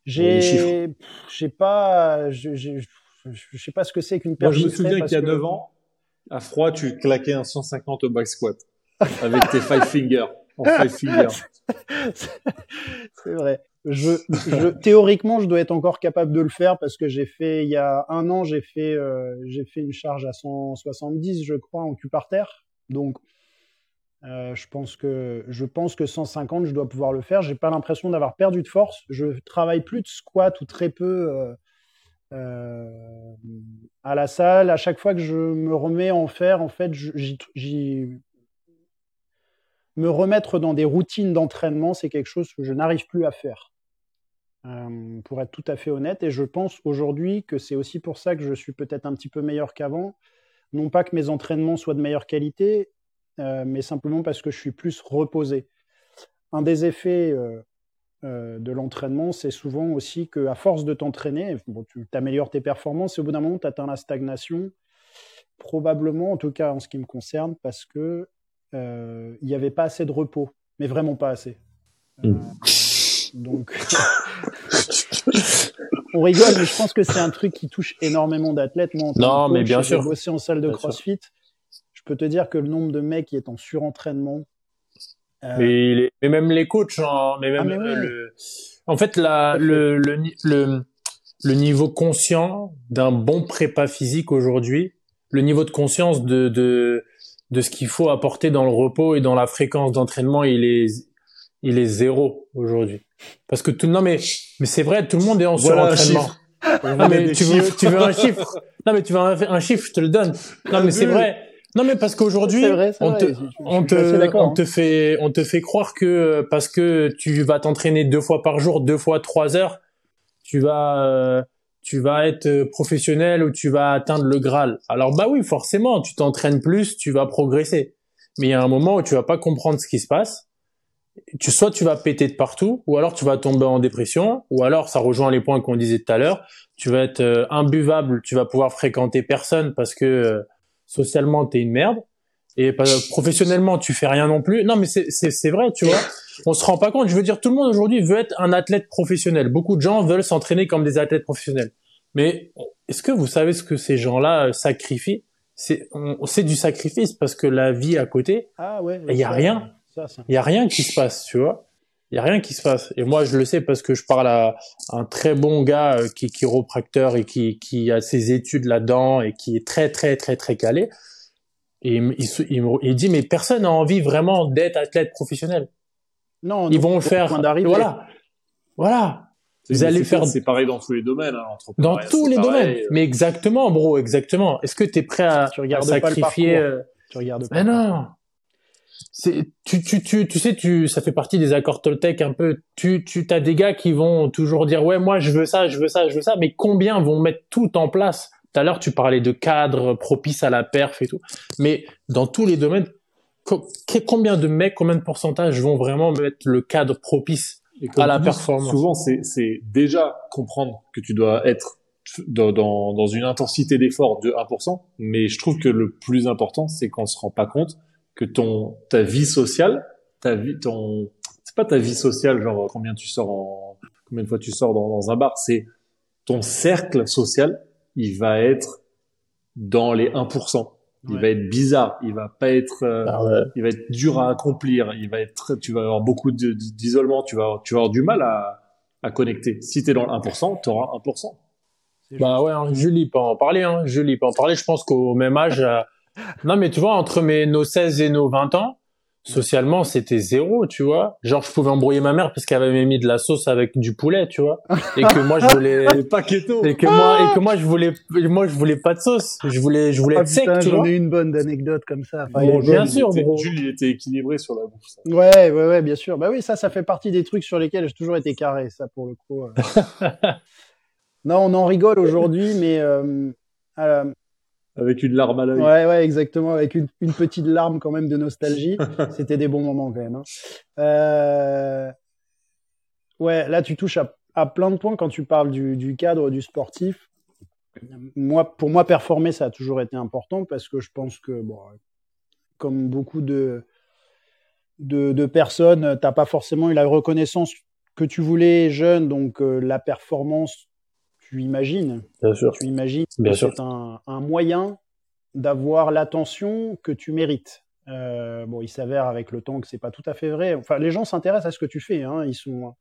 J'ai, j'ai pas, je, sais pas ce que c'est qu'une Moi, je me souviens qu'il y a 9 ans, à froid, tu claquais un 150 au back squat avec tes five fingers. En five fingers. c'est vrai. Je, je, théoriquement, je dois être encore capable de le faire parce que j'ai fait, il y a un an, j'ai fait, euh, j'ai fait une charge à 170, je crois, en cul par terre. Donc, euh, je pense que, je pense que 150, je dois pouvoir le faire. J'ai pas l'impression d'avoir perdu de force. Je travaille plus de squat ou très peu. Euh, à la salle, à chaque fois que je me remets en faire, en fait, me remettre dans des routines d'entraînement, c'est quelque chose que je n'arrive plus à faire. Euh, pour être tout à fait honnête, et je pense aujourd'hui que c'est aussi pour ça que je suis peut-être un petit peu meilleur qu'avant. non pas que mes entraînements soient de meilleure qualité, mais simplement parce que je suis plus reposé. Un des effets de l'entraînement, c'est souvent aussi qu'à force de t'entraîner, tu améliores tes performances et au bout d'un moment, tu atteins la stagnation. Probablement, en tout cas en ce qui me concerne, parce que il n'y avait pas assez de repos, mais vraiment pas assez. Mm. donc, on rigole, mais je pense que c'est un truc qui touche énormément d'athlètes. Moi, non, mais bien sûr. Bosser en salle de CrossFit, je peux te dire que le nombre de mecs qui est en surentraînement. Euh, mais, mais, même les coachs, hein, mais même ah, le... en fait, la, le, le, le, le niveau conscient d'un bon prépa physique aujourd'hui, le niveau de conscience de, de, de ce qu'il faut apporter dans le repos et dans la fréquence d'entraînement, il est, il est zéro aujourd'hui. Parce que tout, non mais, mais c'est vrai, tout le monde est en surentraînement. Non mais tu veux, tu veux un chiffre. Non mais tu veux un, chiffre, je te le donne. Non mais c'est vrai. Non mais parce qu'aujourd'hui, on te, on te, on te fait, on te fait croire que parce que tu vas t'entraîner deux fois par jour, deux fois trois heures, tu vas, euh, tu vas être professionnel ou tu vas atteindre le Graal. Alors bah oui, forcément, tu t'entraînes plus, tu vas progresser. Mais il y a un moment où tu vas pas comprendre ce qui se passe tu, soit tu vas péter de partout, ou alors tu vas tomber en dépression, ou alors ça rejoint les points qu'on disait tout à l'heure, tu vas être euh, imbuvable, tu vas pouvoir fréquenter personne parce que euh, socialement t'es une merde, et professionnellement tu fais rien non plus. Non mais c'est vrai, tu vois. On se rend pas compte. Je veux dire, tout le monde aujourd'hui veut être un athlète professionnel. Beaucoup de gens veulent s'entraîner comme des athlètes professionnels. Mais est-ce que vous savez ce que ces gens-là euh, sacrifient? C'est c'est du sacrifice parce que la vie à côté, ah ouais, il y a rien. Il y a rien qui se passe, tu vois. Il y a rien qui se passe. Et moi, je le sais parce que je parle à un très bon gars euh, qui est chiropracteur et qui, qui a ses études là-dedans et qui est très, très, très, très calé. Et il, il, il dit, mais personne n'a envie vraiment d'être athlète professionnel. Non, ils vont le faire. Voilà. Voilà. Vous allez faire. C'est pareil dans tous les domaines. Hein, dans tous les domaines. Euh. Mais exactement, bro, exactement. Est-ce que tu es prêt à, tu à sacrifier euh... Tu regardes pas. Mais non c'est tu, tu, tu, tu sais tu ça fait partie des accords Toltec un peu. Tu tu as des gars qui vont toujours dire ouais moi je veux ça je veux ça je veux ça. Mais combien vont mettre tout en place? Tout à l'heure tu parlais de cadre propice à la perf et tout. Mais dans tous les domaines combien de mecs combien de pourcentage vont vraiment mettre le cadre propice à la performance? souvent c'est c'est déjà comprendre que tu dois être dans, dans, dans une intensité d'effort de 1%, mais je trouve que le plus important, c'est qu'on se rend pas compte que ton ta vie sociale, ta vie, ton c'est pas ta vie sociale, genre combien tu sors en combien de fois tu sors dans, dans un bar, c'est ton cercle social, il va être dans les 1%. Il va être bizarre, il va pas être, euh, ah il va être dur à accomplir, il va être, tu vas avoir beaucoup d'isolement, tu vas, tu vas avoir du mal à, à connecter. Si tu es dans le 1%, tu auras 1%. Bah ouais, hein, Julie peut en parler, hein, Julie peut en parler. Je pense qu'au même âge, euh, non, mais tu vois, entre mes, nos 16 et nos 20 ans, socialement, c'était zéro, tu vois. Genre, je pouvais embrouiller ma mère parce qu'elle avait mis de la sauce avec du poulet, tu vois. Et que moi, je voulais... pas keto. Et que moi, et que moi, je voulais, moi, je voulais pas de sauce. Je voulais, je voulais ah, être sec, tu vois. J'en ai une bonne d'anecdote comme ça. bon, bien sûr, bro. Jules, était équilibré sur la bouffe. Ouais, ouais, ouais, bien sûr. Bah oui, ça, ça fait partie des trucs sur lesquels j'ai toujours été carré, ça, pour le coup. Euh. non, on en rigole aujourd'hui, mais, euh, euh avec une larme à l'œil. Ouais, ouais, exactement, avec une, une, petite larme quand même de nostalgie. C'était des bons moments quand même. Hein. Euh... Ouais, là tu touches à, à, plein de points quand tu parles du, du, cadre du sportif. Moi, pour moi, performer, ça a toujours été important parce que je pense que, bon, comme beaucoup de, de, de personnes, t'as pas forcément eu la reconnaissance que tu voulais jeune, donc euh, la performance tu imagines. Bien sûr. Tu imagines que c'est un, un, moyen d'avoir l'attention que tu mérites. Euh, bon, il s'avère avec le temps que c'est pas tout à fait vrai. Enfin, les gens s'intéressent à ce que tu fais. Hein. Ils sont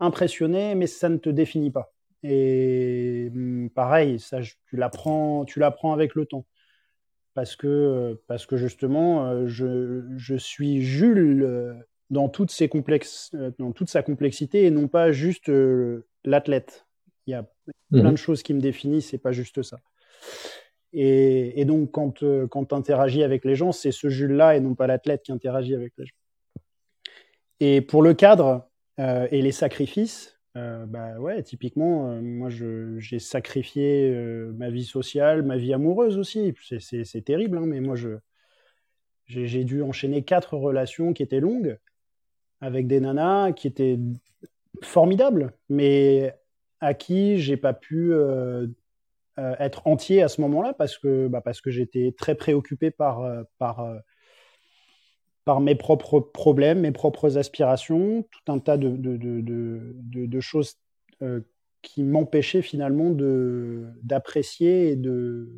impressionnés, mais ça ne te définit pas. Et hum, pareil, ça, tu l'apprends, tu l'apprends avec le temps. Parce que, parce que justement, euh, je, je suis Jules euh, dans, toutes ses complexes, dans toute sa complexité et non pas juste l'athlète. Il y a plein de mhm. choses qui me définissent, c'est pas juste ça. Et, et donc, quand, euh, quand tu interagis avec les gens, c'est ce Jules-là et non pas l'athlète qui interagit avec les gens. Et pour le cadre euh, et les sacrifices, bah ouais, typiquement, moi j'ai sacrifié ma vie sociale, ma vie amoureuse aussi. C'est terrible, hein, mais moi j'ai dû enchaîner quatre relations qui étaient longues avec des nanas qui étaient formidables, mais à qui j'ai pas pu euh, euh, être entier à ce moment-là parce que bah parce que j'étais très préoccupé par euh, par mes propres problèmes, mes propres aspirations, tout un tas de choses qui m'empêchaient finalement d'apprécier et de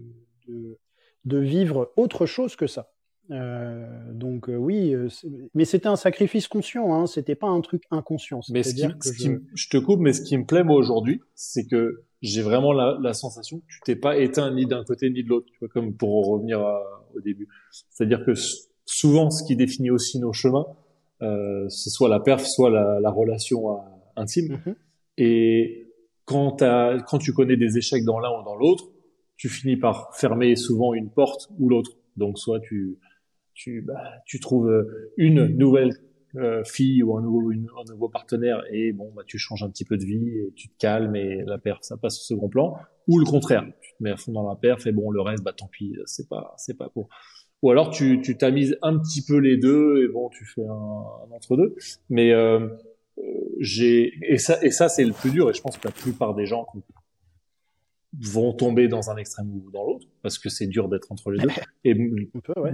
vivre autre chose que ça. Euh, donc euh, oui, euh, mais c'était un sacrifice conscient, hein, c'était pas un truc inconscient. Mais ce qui, je... te coupe, mais ce qui me plaît moi aujourd'hui, c'est que j'ai vraiment la, la, sensation que tu t'es pas éteint ni d'un côté ni de l'autre, tu vois, comme pour revenir au début. C'est-à-dire que souvent, ce qui définit aussi nos chemins, euh, c'est soit la perf, soit la, la relation intime. Mm-hmm. Et quand, as, quand tu connais des échecs dans l'un ou dans l'autre, tu finis par fermer souvent une porte ou l'autre. Donc soit tu tu, bah, tu trouves euh, une nouvelle euh, fille ou un nouveau, un nouveau partenaire et bon, bah, tu changes un petit peu de vie, et tu te calmes et la perf, ça passe au second plan. Ou le contraire, tu te mets à fond dans la perf et bon, le reste, bah tant pis, c'est pas, c'est pas pour. Ou alors tu, tu t'amuses un petit peu les deux et bon, tu fais un, un entre deux. Mais euh, euh, j'ai et ça et ça c'est le plus dur et je pense que la plupart des gens vont tomber dans un extrême ou dans l'autre parce que c'est dur d'être entre les deux. Et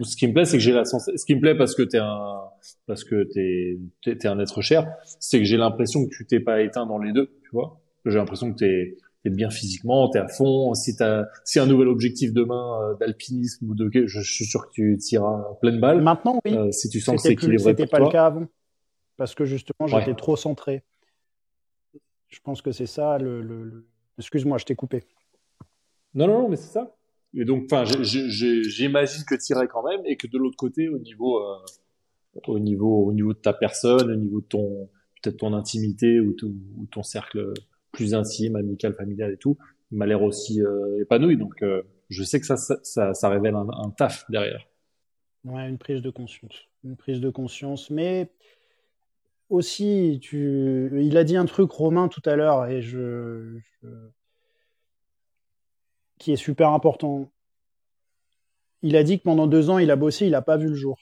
ce qui me plaît, c'est que j'ai la sens... ce qui me plaît parce que t'es un parce que t'es t'es un être cher, c'est que j'ai l'impression que tu t'es pas éteint dans les deux, tu vois. J'ai l'impression que t'es es bien physiquement, t'es à fond. Si t'as si un nouvel objectif demain euh, d'alpinisme ou de je suis sûr que tu tireras pleine balle. Maintenant, oui. Euh, si tu sens que c'est équilibré C'était pas le cas avant parce que justement j'étais trop centré. Je pense que c'est ça le... le... Excuse-moi, je t'ai coupé. Non, non, non, mais c'est ça. Et donc, enfin, j'imagine que tu irais quand même, et que de l'autre côté, au niveau, euh, au niveau, au niveau de ta personne, au niveau de ton, peut-être ton intimité ou, ou, ton cercle plus intime, amical, familial et tout, il m'a l'air aussi euh, épanoui. Donc, euh, je sais que ça, ça, ça, révèle un, un, taf derrière. Ouais, une prise de conscience, une prise de conscience, mais aussi, tu, il a dit un truc Romain tout à l'heure, et je, je qui est super important. Il a dit que pendant deux ans, il a bossé, il n'a pas vu le jour.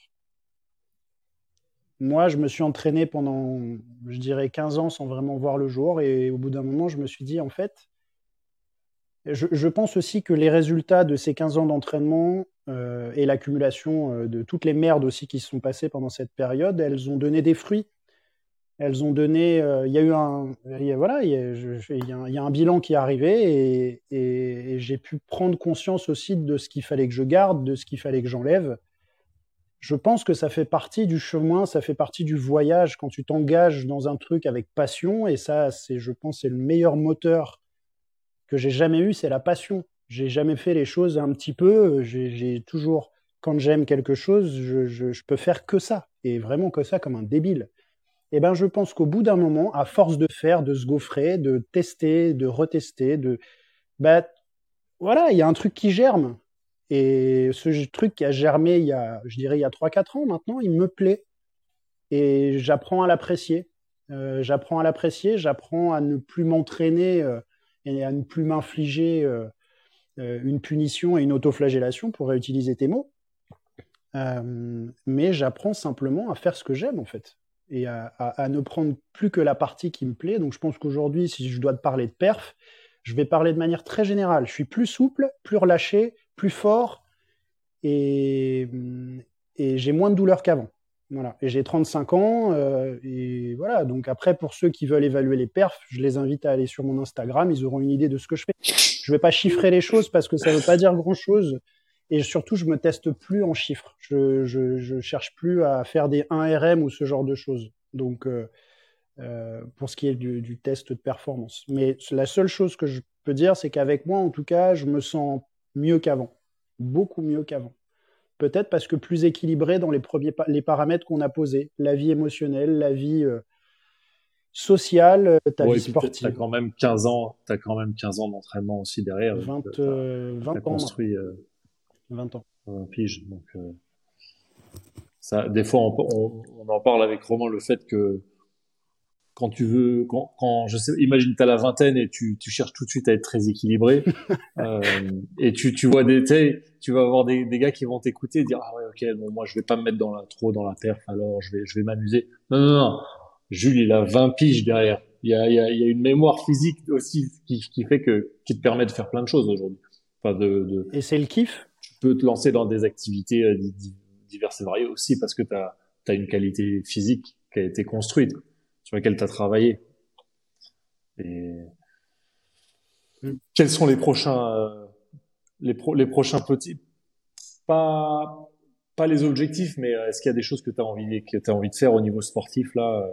Moi, je me suis entraîné pendant, je dirais, 15 ans sans vraiment voir le jour. Et au bout d'un moment, je me suis dit, en fait, je, pense aussi que les résultats de ces 15 ans d'entraînement euh, et l'accumulation euh, de toutes les merdes aussi qui se sont passées pendant cette période, elles ont donné des fruits elles ont donné. Euh, il y a eu un. voilà, il y, a un bilan qui est arrivé et, j'ai pu prendre conscience aussi de ce qu'il fallait que je garde, de ce qu'il fallait que j'enlève. Je pense que ça fait partie du chemin, ça fait partie du voyage quand tu t'engages dans un truc avec passion. Et ça, c'est, je pense, c'est le meilleur moteur que j'ai jamais eu, c'est la passion. J'ai jamais fait les choses un petit peu. J'ai toujours, quand j'aime quelque chose, je, je peux faire que ça et vraiment que ça comme un débile eh ben, je pense qu'au bout d'un moment, à force de faire, de se gaufrer, de tester, de retester, de, bah, voilà, il y a un truc qui germe. Et ce truc qui a germé il y a, je dirais, il y a 3-4 ans maintenant, il me plaît. Et j'apprends à l'apprécier. Euh, j'apprends à l'apprécier, j'apprends à ne plus m'entraîner euh, et à ne plus m'infliger euh, une punition et une autoflagellation, pour réutiliser tes mots. mais j'apprends simplement à faire ce que j'aime, en fait et à, ne prendre plus que la partie qui me plaît. Donc je pense qu'aujourd'hui, si je dois te parler de perf, je vais parler de manière très générale. Je suis plus souple, plus relâché, plus fort et, j'ai moins de douleur qu'avant. Voilà. Et j'ai 35 ans. Euh, et voilà. Donc après, pour ceux qui veulent évaluer les perfs, je les invite à aller sur mon Instagram. Ils auront une idée de ce que je fais. Je vais pas chiffrer les choses parce que ça ne veut pas dire grand chose. Et surtout, je me teste plus en chiffres. Je, je, je cherche plus à faire des 1RM ou ce genre de choses. Donc, euh, euh, pour ce qui est du, du, test de performance. Mais la seule chose que je peux dire, c'est qu'avec moi, en tout cas, je me sens mieux qu'avant. Beaucoup mieux qu'avant. Peut-être parce que plus équilibré dans les premiers les paramètres qu'on a posés. La vie émotionnelle, la vie euh, sociale, ta vie sportive. T'as quand même 15 ans, as quand même 15 ans d'entraînement aussi derrière. 20, euh, 20 ans. construit, 20 ans. Un pige. Donc, euh, ça, des fois, on, on, en parle avec Romain le fait que quand tu veux, quand, quand je sais, imagine t'as la vingtaine et tu, tu cherches tout de suite à être très équilibré, euh, et tu, tu vois des, tu vas avoir des, des gars qui vont t'écouter et dire ah ouais ok bon moi je vais pas me mettre dans la trop dans la perf alors je vais je vais m'amuser. Non non non, Jules il a 20 piges derrière. Il y a, il y a, il y a une mémoire physique aussi qui, qui fait que qui te permet de faire plein de choses aujourd'hui. Enfin de, de, Et c'est le kiff? Peux te lancer dans des activités euh, diverses et variées aussi parce que tu as, as une qualité physique qui a été construite sur laquelle tu as travaillé. Et mm. quels sont les prochains, euh, les, pro les prochains petits, pas, pas les objectifs, mais euh, est-ce qu'il y a des choses que tu as envie, que as envie de faire au niveau sportif là?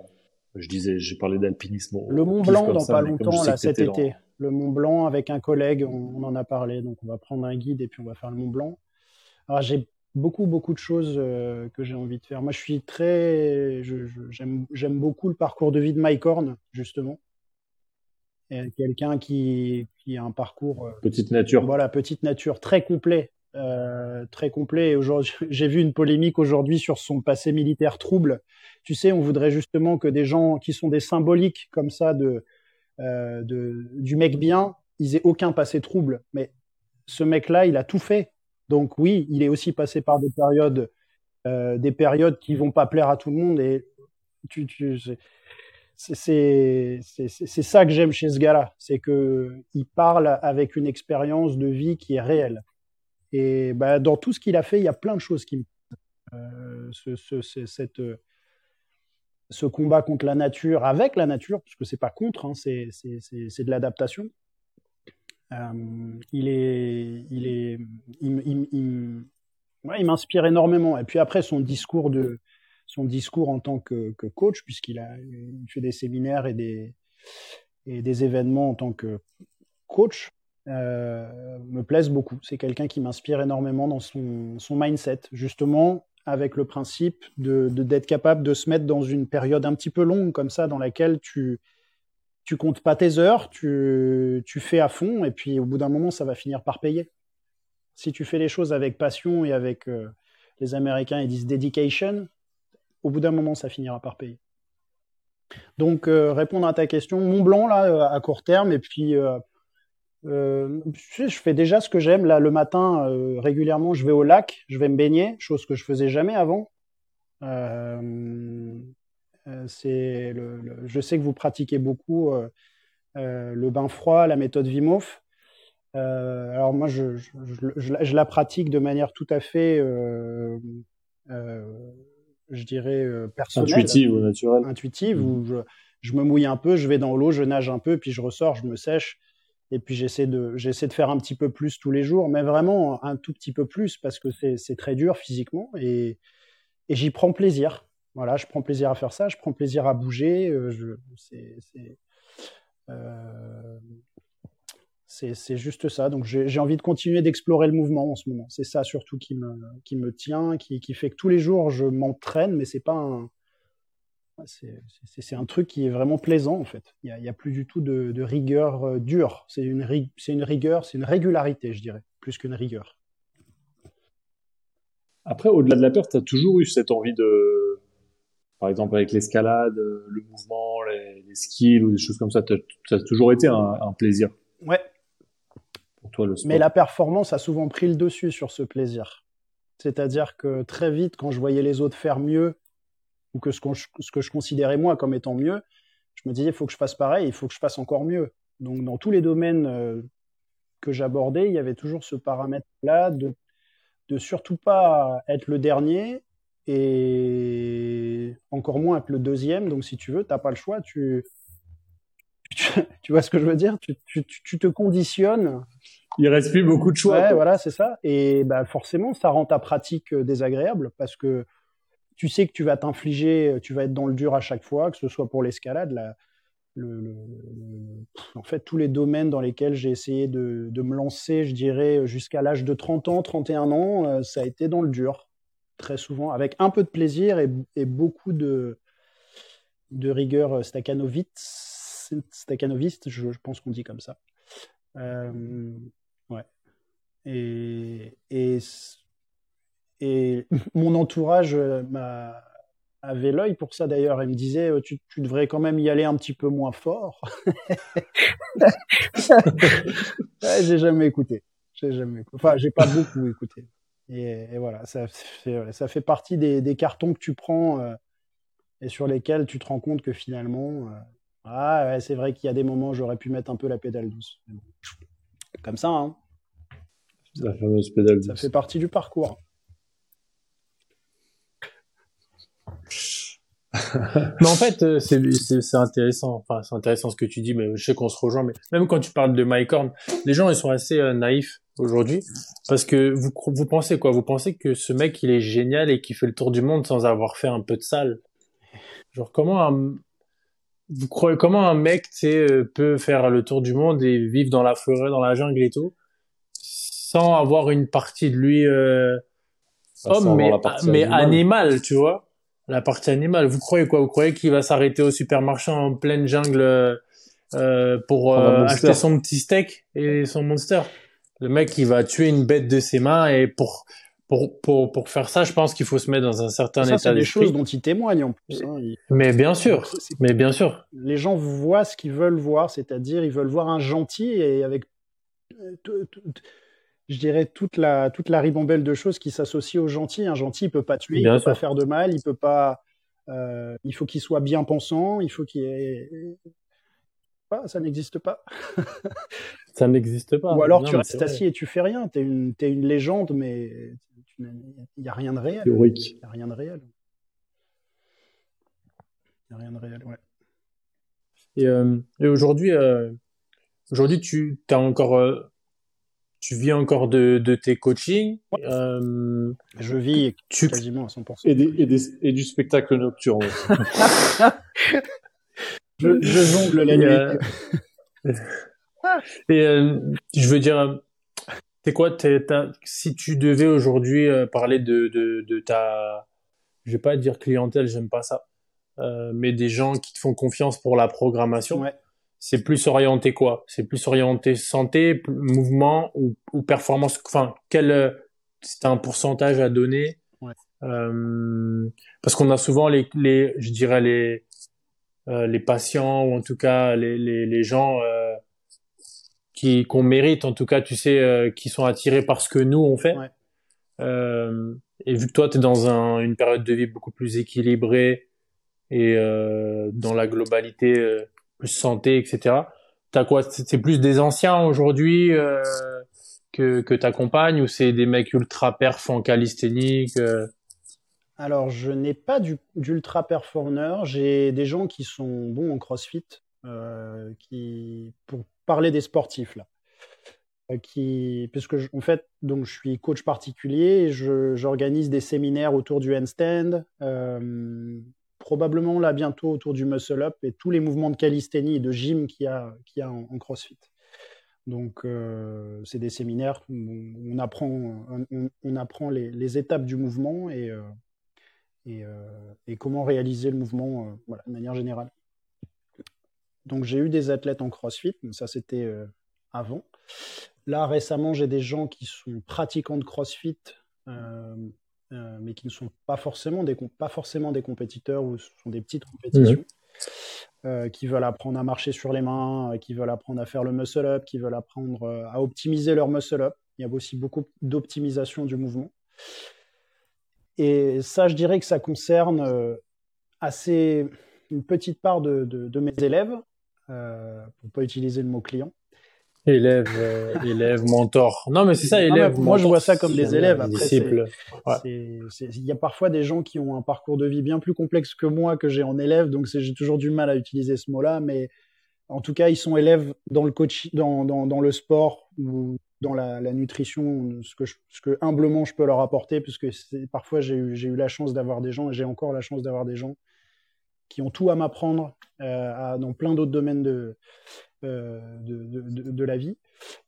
Je disais, j'ai parlé d'alpinisme. Le Mont Blanc dans pas longtemps là cet été. Le Mont Blanc avec un collègue, on, en a parlé, donc on va prendre un guide et puis on va faire le Mont Blanc. Alors j'ai beaucoup, beaucoup de choses euh, que j'ai envie de faire. Moi, je suis très. J'aime beaucoup le parcours de vie de Mike Horn, justement. Quelqu'un qui, qui a un parcours. Euh, petite nature. Voilà, petite nature, très complet. Euh, très complet. Aujourd'hui, j'ai vu une polémique aujourd'hui sur son passé militaire trouble. Tu sais, on voudrait justement que des gens qui sont des symboliques comme ça de, de du mec bien, ils aient aucun passé trouble. Mais ce mec-là, il a tout fait donc oui, il est aussi passé par des périodes, euh, des périodes qui vont pas plaire à tout le monde. Et tu, tu, c'est ça que j'aime chez ce gars-là, c'est que il parle avec une expérience de vie qui est réelle. Et bah, dans tout ce qu'il a fait, il y a plein de choses qui me euh, ce, ce, cette, ce combat contre la nature, avec la nature, parce que c'est pas contre, hein, c'est de l'adaptation. Il m'inspire énormément. Et puis après son discours de, son discours en tant que, coach, puisqu'il a fait des séminaires et des, événements en tant que coach, euh, me plaisent beaucoup. C'est quelqu'un qui m'inspire énormément dans son mindset, justement avec le principe de d'être capable de se mettre dans une période un petit peu longue comme ça, dans laquelle tu tu comptes pas tes heures, tu, tu fais à fond, et puis au bout d'un moment, ça va finir par payer. Si tu fais les choses avec passion et avec euh, les Américains, ils disent dedication, au bout d'un moment, ça finira par payer. Donc, euh, répondre à ta question, Mont Blanc, là, euh, à court terme, et puis, je fais déjà ce que j'aime. Là, le matin, régulièrement, je vais au lac, je vais me baigner, chose que je faisais jamais avant. Euh, c'est le, je sais que vous pratiquez beaucoup euh, euh, le bain froid, la méthode Wim Hof. alors moi, je, je, la pratique de manière tout à fait, je dirais, personnelle. Intuitive ou naturelle. Intuitive, où mmh. je, me mouille un peu, je vais dans l'eau, je nage un peu, puis je ressors, je me sèche. Et puis j'essaie de, j'essaie de faire un petit peu plus tous les jours, mais vraiment un tout petit peu plus parce que c'est très dur physiquement et, et j'y prends plaisir. Voilà, je prends plaisir à faire ça, je prends plaisir à bouger. Euh, euh, c'est juste ça. Donc j'ai envie de continuer d'explorer le mouvement en ce moment. C'est ça surtout qui me, qui me tient, qui, qui fait que tous les jours je m'entraîne, mais c'est pas un. C'est un truc qui est vraiment plaisant en fait. Il n'y a, a, plus du tout de, de rigueur euh, dure. C'est une, une rigueur, c'est une régularité, je dirais, plus qu'une rigueur. Après, au-delà de la peur, tu as toujours eu cette envie de, par exemple avec l'escalade, euh, le mouvement, les, les, skills ou des choses comme ça, ça a toujours été un, un, plaisir? Ouais. Pour toi, le sport? Mais la performance a souvent pris le dessus sur ce plaisir. C'est-à-dire que très vite, quand je voyais les autres faire mieux, ou que ce, ce que je considérais moi comme étant mieux, je me disais, il faut que je fasse pareil, il faut que je fasse encore mieux. Donc, dans tous les domaines euh, que j'abordais, il y avait toujours ce paramètre-là de, de surtout pas être le dernier et encore moins être le deuxième. Donc, si tu veux, tu n'as pas le choix. Tu, tu, vois ce que je veux dire? Tu, tu, tu, te conditionnes. Il reste plus beaucoup de choix. Ouais, voilà, c'est ça. Et bah, forcément, ça rend ta pratique euh, désagréable parce que tu sais que tu vas t'infliger, tu vas être dans le dur à chaque fois, que ce soit pour l'escalade, la, le, en fait, tous les domaines dans lesquels j'ai essayé de, me lancer, je dirais, jusqu'à l'âge de 30 ans, 31 ans, euh, ça a été dans le dur très souvent, avec un peu de plaisir et, beaucoup de, de rigueur staccanoviste, staccanoviste je, pense qu'on dit comme ça. Euh, ouais. Et, et, et, mon entourage m'a avait l'œil pour ça d'ailleurs. Il me disait, euh, tu, tu, devrais quand même y aller un petit peu moins fort. j'ai jamais écouté. J'ai jamais, enfin, j'ai pas beaucoup écouté. Et, voilà, ça fait, ça fait partie des, des cartons que tu prends euh, et sur lesquels tu te rends compte que finalement, euh, ah ouais, c'est vrai qu'il y a des moments où j'aurais pu mettre un peu la pédale douce. Comme ça, hein. La fameuse pédale douce. Ça fait partie du parcours. Mais en fait, euh, c'est intéressant. Enfin, c'est intéressant ce que tu dis, mais je sais qu'on se rejoint. Mais même quand tu parles de Mike Horn, les gens ils sont assez euh, naïfs aujourd'hui parce que vous vous pensez quoi? Vous pensez que ce mec il est génial et qu'il fait le tour du monde sans avoir fait un peu de salle? Genre comment un, vous croyez comment un mec euh, peut faire le tour du monde et vivre dans la forêt, dans la jungle et tout, sans avoir une partie de lui euh, homme, mais, mais animal, tu vois? La partie animale. Vous croyez quoi? Vous croyez qu'il va s'arrêter au supermarché en pleine jungle euh, pour euh, acheter son petit steak et son monster? Le mec, il va tuer une bête de ses mains et pour pour, pour, pour faire ça, je pense qu'il faut se mettre dans un certain ça, état d'esprit. C'est des choses dont il témoigne en plus. Hein. Mais bien sûr, mais bien sûr. Les gens voient ce qu'ils veulent voir, c'est-à-dire ils veulent voir un gentil et avec, je dirais, toute la, toute la ribambelle de choses qui s'associent au gentil. Un gentil, il peut pas tuer, bien il peut pas faire de mal, il peut pas, euh, il faut qu'il soit bien pensant, il faut qu'il ait... Ah, ça n'existe pas. ça n'existe pas. Ou alors tu restes assis et tu fais rien. Tu es une, es une légende, mais il n'y a rien de réel. Il n'y a rien de réel. Il n'y a rien de réel, ouais. Et, euh, et aujourd'hui, euh, aujourd'hui, tu as encore, tu vis encore de, de tes coachings. Euh, je vis tu... quasiment à 100%. Et, des, et, des, et du spectacle nocturne. je, je jongle la nuit. et je veux dire, c'est quoi, si tu devais aujourd'hui euh, parler de, de, de, ta, je vais pas dire clientèle, j'aime pas ça, euh, mais des gens qui te font confiance pour la programmation, c'est plus orienté quoi? C'est plus orienté santé, mouvement ou, ou performance? Enfin, quel, c'est un pourcentage à donner? Euh, Parce qu'on a souvent les, les, je dirais les, euh, les patients ou en tout cas les, les, les gens euh, qui qu'on mérite en tout cas tu sais euh, qui sont attirés par ce que nous on fait. Euh, et vu que toi tu es dans un, une période de vie beaucoup plus équilibrée et euh, dans la globalité euh, plus santé etc t'as quoi? C'est plus des anciens aujourd'hui euh, que que t'accompagnes ou c'est des mecs ultra perf en calisthénique alors je n'ai pas d'ultra performeur. J'ai des gens qui sont bons en crossfit qui pour parler des sportifs là. Euh, qui, puisque en fait, donc je suis coach particulier, j'organise des séminaires autour du handstand, euh, probablement là bientôt autour du muscle up et tous les mouvements de calisthénie et de gym qu'il y a, qu'il y a en, CrossFit. Donc euh, c'est des séminaires où on apprend, on, apprend les, étapes du mouvement et, et, et, comment réaliser le mouvement de manière générale. Donc j'ai eu des athlètes en CrossFit, mais ça c'était euh, avant. Là récemment j'ai des gens qui sont pratiquants de CrossFit, euh, euh, mais qui ne sont pas forcément des pas forcément des compétiteurs ou ce sont des petites compétitions. qui veulent apprendre à marcher sur les mains, qui veulent apprendre à faire le muscle up, qui veulent apprendre à optimiser leur muscle up. Il y a aussi beaucoup d'optimisation du mouvement. Et ça, je dirais que ça concerne assez une petite part de, de mes élèves, euh, pour pas utiliser le mot client. Élève, euh, élève, mentor. Non, mais c'est ça, élève. moi, je vois ça comme des élèves. Après, il y a parfois des gens qui ont un parcours de vie bien plus complexe que moi, que j'ai en élève, donc j'ai toujours du mal à utiliser ce mot-là, mais en tout cas, ils sont élèves dans le coach, dans, dans, dans le sport ou dans la, la, nutrition, ce que, ce que humblement je peux leur apporter, puisque parfois j'ai eu, eu la chance d'avoir des gens, et j'ai encore la chance d'avoir des gens qui ont tout à m'apprendre euh, dans plein d'autres domaines de, de, de, la vie.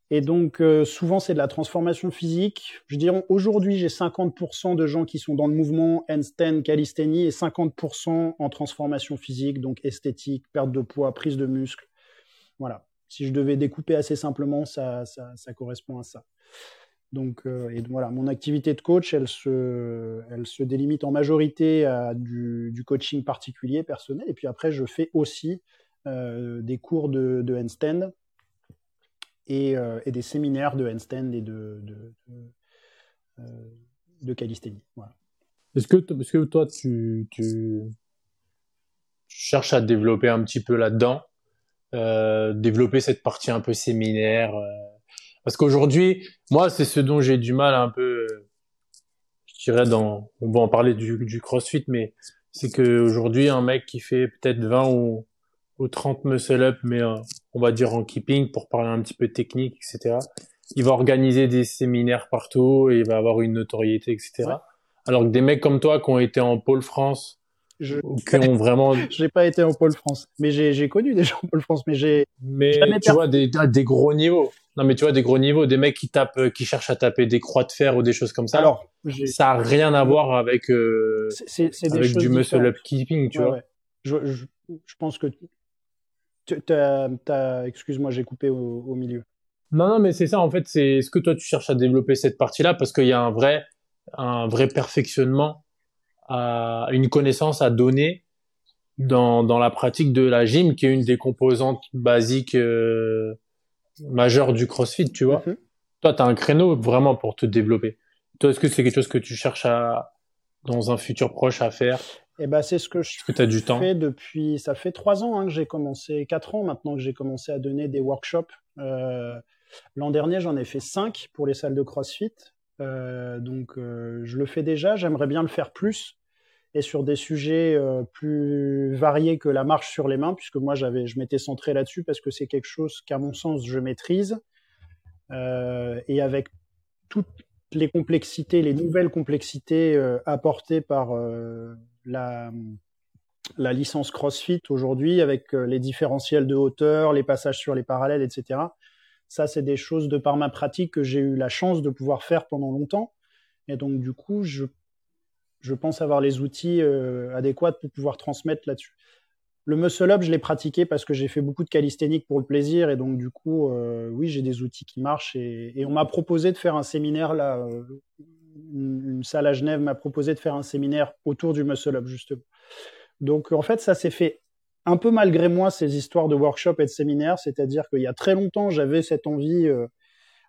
Et donc, euh, souvent, c'est de la transformation physique. Je dirais, aujourd'hui, j'ai 50% de gens qui sont dans le mouvement handstand, calisthénie, et 50% en transformation physique, donc esthétique, perte de poids, prise de muscle. Voilà. Si je devais découper assez simplement, ça, ça, correspond à ça. Donc, et voilà, mon activité de coach, elle se, elle se délimite en majorité à du coaching particulier, personnel. Et puis après, je fais aussi des cours de, handstand et, et, des séminaires de handstand et de, de, de. Voilà. Est-ce que, est que toi, tu, tu, cherches à développer un petit peu là-dedans, euh, développer cette partie un peu séminaire euh, Parce qu'aujourd'hui, moi, c'est ce dont j'ai du mal un peu, je dirais, on va en parler du, du CrossFit, mais c'est qu'aujourd'hui, un mec qui fait peut-être 20 ou, ou 30 muscle-up, mais euh, on va dire en keeping, pour parler un petit peu technique, etc., il va organiser des séminaires partout et il va avoir une notoriété, etc. Alors que des mecs comme toi qui ont été en pôle France, je... qui ont vraiment. j'ai pas été en pôle France, mais j'ai connu des gens en pôle France, mais j'ai. Mais tu vois des, des gros niveaux. Non, mais tu vois des gros niveaux, des mecs qui tapent, euh, qui cherchent à taper des croix de fer ou des choses comme ça. Alors, ça a rien à voir avec euh, c'est, avec du muscle up keeping, tu vois. Je, je, je, pense que. Excuse-moi, j'ai coupé au, au milieu. Non, non, mais c'est ça. En fait, c'est est-ce que toi tu cherches à développer cette partie-là parce qu'il y a un vrai un vrai perfectionnement, à une connaissance à donner dans, dans la pratique de la gym, qui est une des composantes basiques euh, majeures du CrossFit, tu vois. Mhm. Toi, tu as un créneau vraiment pour te développer. Toi, est-ce que c'est quelque chose que tu cherches à, dans un futur proche à faire? Eh ben, c'est ce que je que as du temps fais depuis. Ça fait trois ans hein, que j'ai commencé, quatre ans maintenant que j'ai commencé à donner des workshops. Euh, L'an dernier, j'en ai fait cinq pour les salles de CrossFit. Euh, donc euh, je le fais déjà, j'aimerais bien le faire plus et sur des sujets plus variés que la marche sur les mains, puisque moi j'avais, je m'étais centré là-dessus parce que c'est quelque chose qu'à mon sens je maîtrise et avec toutes les complexités, les nouvelles complexités apportées par la, licence CrossFit aujourd'hui, avec les différentiels de hauteur, les passages sur les parallèles, etc. Ça, c'est des choses de par ma pratique que j'ai eu la chance de pouvoir faire pendant longtemps. Et donc, du coup, je, pense avoir les outils euh, adéquats pour pouvoir transmettre là-dessus. Le muscle-up, je l'ai pratiqué parce que j'ai fait beaucoup de calisthénique pour le plaisir. Et donc, du coup, euh, oui, j'ai des outils qui marchent. Et, on m'a proposé de faire un séminaire là. Euh, une, salle à Genève m'a proposé de faire un séminaire autour du muscle-up, justement. Donc, en fait, ça s'est fait un peu malgré moi ces histoires de workshops et de séminaires, c'est-à-dire qu'il y a très longtemps, j'avais cette envie euh,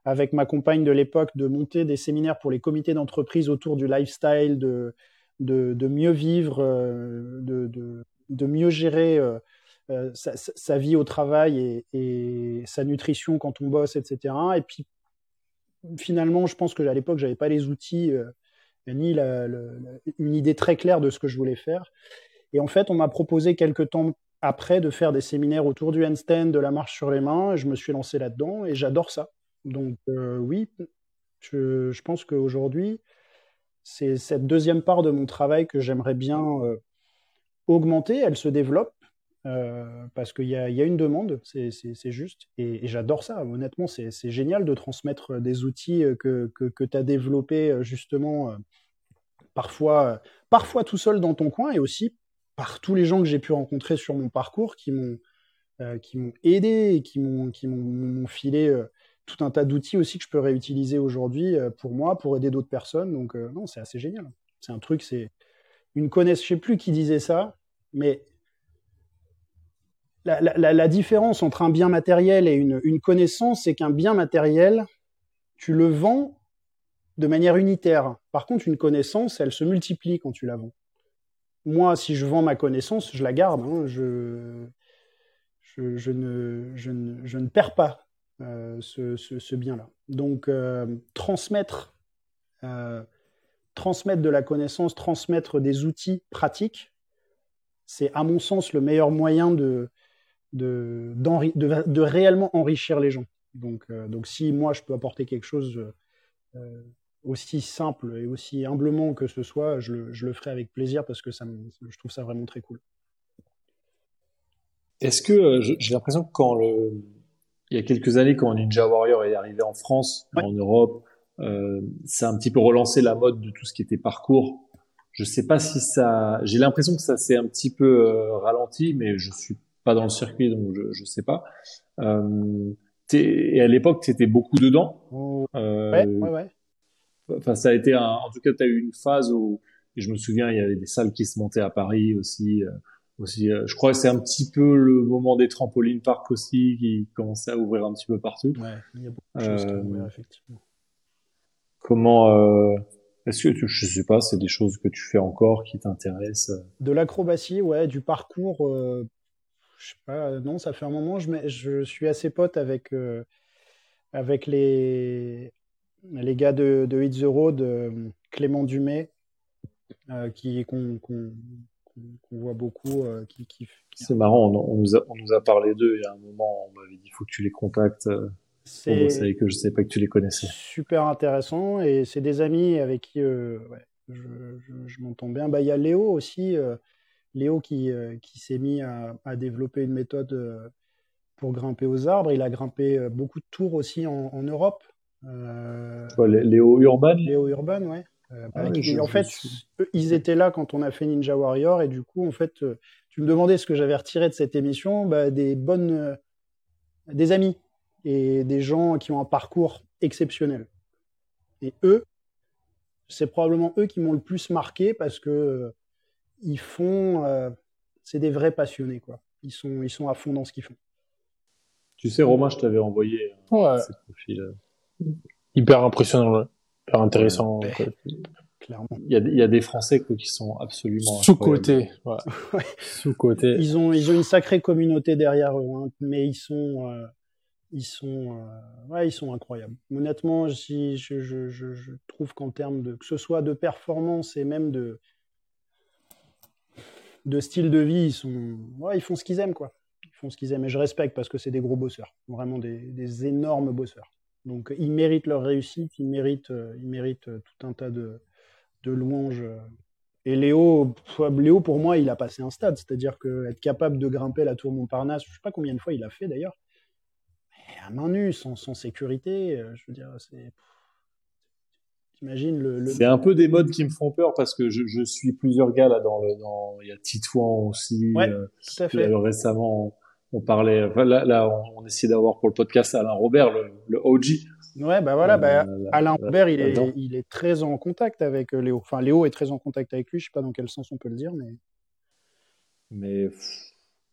avec ma compagne de l'époque de monter des séminaires pour les comités d'entreprise autour du lifestyle, de, de, mieux vivre, euh, de, de, mieux gérer euh, sa, vie au travail et, sa nutrition quand on bosse, etc. Et puis finalement, je pense que à l'époque, j'avais pas les outils ni une idée très claire de ce que je voulais faire. Et en fait, on m'a proposé quelques temps après de faire des séminaires autour du handstand, de la marche sur les mains. je me suis lancé là-dedans et j'adore ça. Donc euh, oui, je, pense qu'aujourd'hui, c'est cette deuxième part de mon travail que j'aimerais bien euh, augmenter. Elle se développe euh, parce qu'il y, a, une demande, c'est juste. Et, j'adore ça. Honnêtement, c'est génial de transmettre des outils que, que tu as développés justement parfois, parfois tout seul dans ton coin et aussi par tous les gens que j'ai pu rencontrer sur mon parcours qui m'ont euh, aidé et qui m'ont filé euh, tout un tas d'outils aussi que je peux réutiliser aujourd'hui euh, pour moi, pour aider d'autres personnes. Donc non, c'est assez génial. C'est un truc, c'est une connaissance. Je sais plus qui disait ça, mais la, différence entre un bien matériel et une, connaissance, c'est qu'un bien matériel, tu le vends de manière unitaire. Par contre, une connaissance, elle se multiplie quand tu la vends moi, si je vends ma connaissance, je la garde. Hein. je, ne, perds pas euh, ce, ce, bien-là. Donc, euh, transmettre, euh, transmettre de la connaissance, transmettre des outils pratiques, c'est à mon sens le meilleur moyen de, de, de, de réellement enrichir les gens. Donc, donc, si moi, je peux apporter quelque chose aussi simple et aussi humblement que ce soit, je le, je le ferai avec plaisir parce que ça je trouve ça vraiment très cool. Est-ce que euh, j'ai l'impression que quand le, il y a quelques années, quand Ninja Warrior est arrivé en France, en Europe, euh, ça a un petit peu relancé la mode de tout ce qui était parcours. Je sais pas si ça, j'ai l'impression que ça s'est un petit peu euh, ralenti, mais je suis pas dans le circuit donc je, je sais pas. Euh, et à l'époque, tu étais beaucoup dedans. Oh. ouais, ouais, ouais. Enfin, ça a été un, en tout cas, tu as eu une phase où, je me souviens, il y avait des salles qui se montaient à Paris aussi. aussi je crois que c'est un petit peu le moment des trampolines park aussi qui commençait à ouvrir un petit peu partout. Ouais, il y a beaucoup de choses qui ont effectivement. Comment, est-ce que tu, je sais pas, c'est des choses que tu fais encore qui t'intéressent De l'acrobatie, ouais, du parcours. Euh, je sais pas, non, ça fait un moment. Je, je suis assez pote avec euh, avec les les gars de, de Hit the Road, euh, Clément Dumais, qui qu'on voit beaucoup, qui, qui, C'est marrant, on, nous a, on nous a parlé d'eux il y a un moment. On m'avait dit, il faut que tu les contactes. C'est que je sais pas que tu les connaissais. Super intéressant et c'est des amis avec qui euh, ouais, je, je, m'entends bien. Bah il y a Léo aussi, euh, Léo qui, euh, qui s'est mis à, à, développer une méthode pour grimper aux arbres. Il a grimpé beaucoup de tours aussi en, en Europe. Léo Urban. Léo Urban, ouais. Ah en fait, ils étaient là quand on a fait Ninja Warrior et du coup, en fait, tu me demandais ce que j'avais retiré de cette émission, bah, des bonnes, des amis et des gens qui ont un parcours exceptionnel. Et eux, c'est probablement eux qui m'ont le plus marqué parce que euh, ils font, euh, c'est des vrais passionnés quoi. Ils sont, ils sont à fond dans ce qu'ils font. Tu sais, Romain, je t'avais envoyé ouais. ces profils. Hyper impressionnant, hyper intéressant. Clairement. Il y, a, il y, a, des Français qui sont absolument sous côté. Ouais. Sous côté. Ils ont, ils ont une sacrée communauté derrière eux, hein, mais ils sont, euh, ils sont, euh, ouais, ils sont incroyables. Honnêtement, si je, je, je, je trouve qu'en termes de, que ce soit de performance et même de, de style de vie, ils sont, ouais, ils font ce qu'ils aiment, quoi. Ils font ce qu'ils aiment et je respecte parce que c'est des gros bosseurs, vraiment des, des, énormes bosseurs. Donc, ils méritent leur réussite, ils méritent, euh, ils méritent euh, tout un tas de, de louanges. Et Léo, Léo, pour moi, il a passé un stade, c'est-à-dire que être capable de grimper la tour Montparnasse, je sais pas combien de fois il a fait d'ailleurs, à main nue, sans, sans sécurité. Euh, je veux dire, c'est. T'imagines le. le... C'est un peu des modes qui me font peur parce que je, je suis plusieurs gars là dans le. Dans... Il y a Titouan aussi. Ouais, euh, tout à fait. Euh, récemment, on parlait. Enfin, là, là, on, on essaie d'avoir pour le podcast Alain Robert, le, le OG. Ouais, bah voilà, bah, Alain Robert, il est, il est très en contact avec Léo. Enfin, Léo est très en contact avec lui. Je sais pas dans quel sens on peut le dire, mais. Mais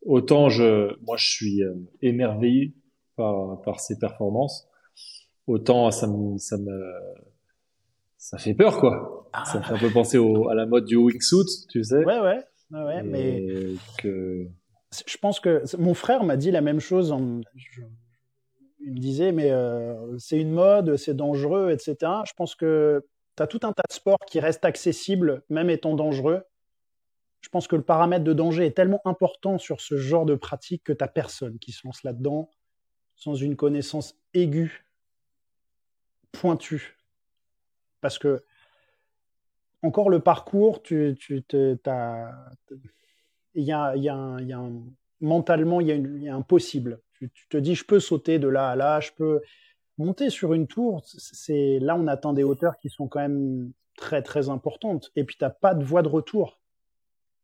autant je, moi, je suis émerveillé par, par ses performances, autant ça me, ça me, ça fait peur, quoi. Ah. Ça fait un peu penser au, à la mode du wingsuit, tu sais. Ouais, ouais, ouais, mais. Que... Je pense que mon frère m'a dit la même chose. En... Il me disait, mais euh, c'est une mode, c'est dangereux, etc. Je pense que tu as tout un tas de sports qui restent accessibles, même étant dangereux. Je pense que le paramètre de danger est tellement important sur ce genre de pratique que tu personne qui se lance là-dedans sans une connaissance aiguë, pointue. Parce que, encore le parcours, tu, tu il y a, y a, y a mentalement, il y, a un possible. Tu, tu, te dis, je peux sauter de là à là, je peux monter sur une tour. C'est là, on atteint des hauteurs qui sont quand même très très importantes. Et puis, tu pas de voie de retour.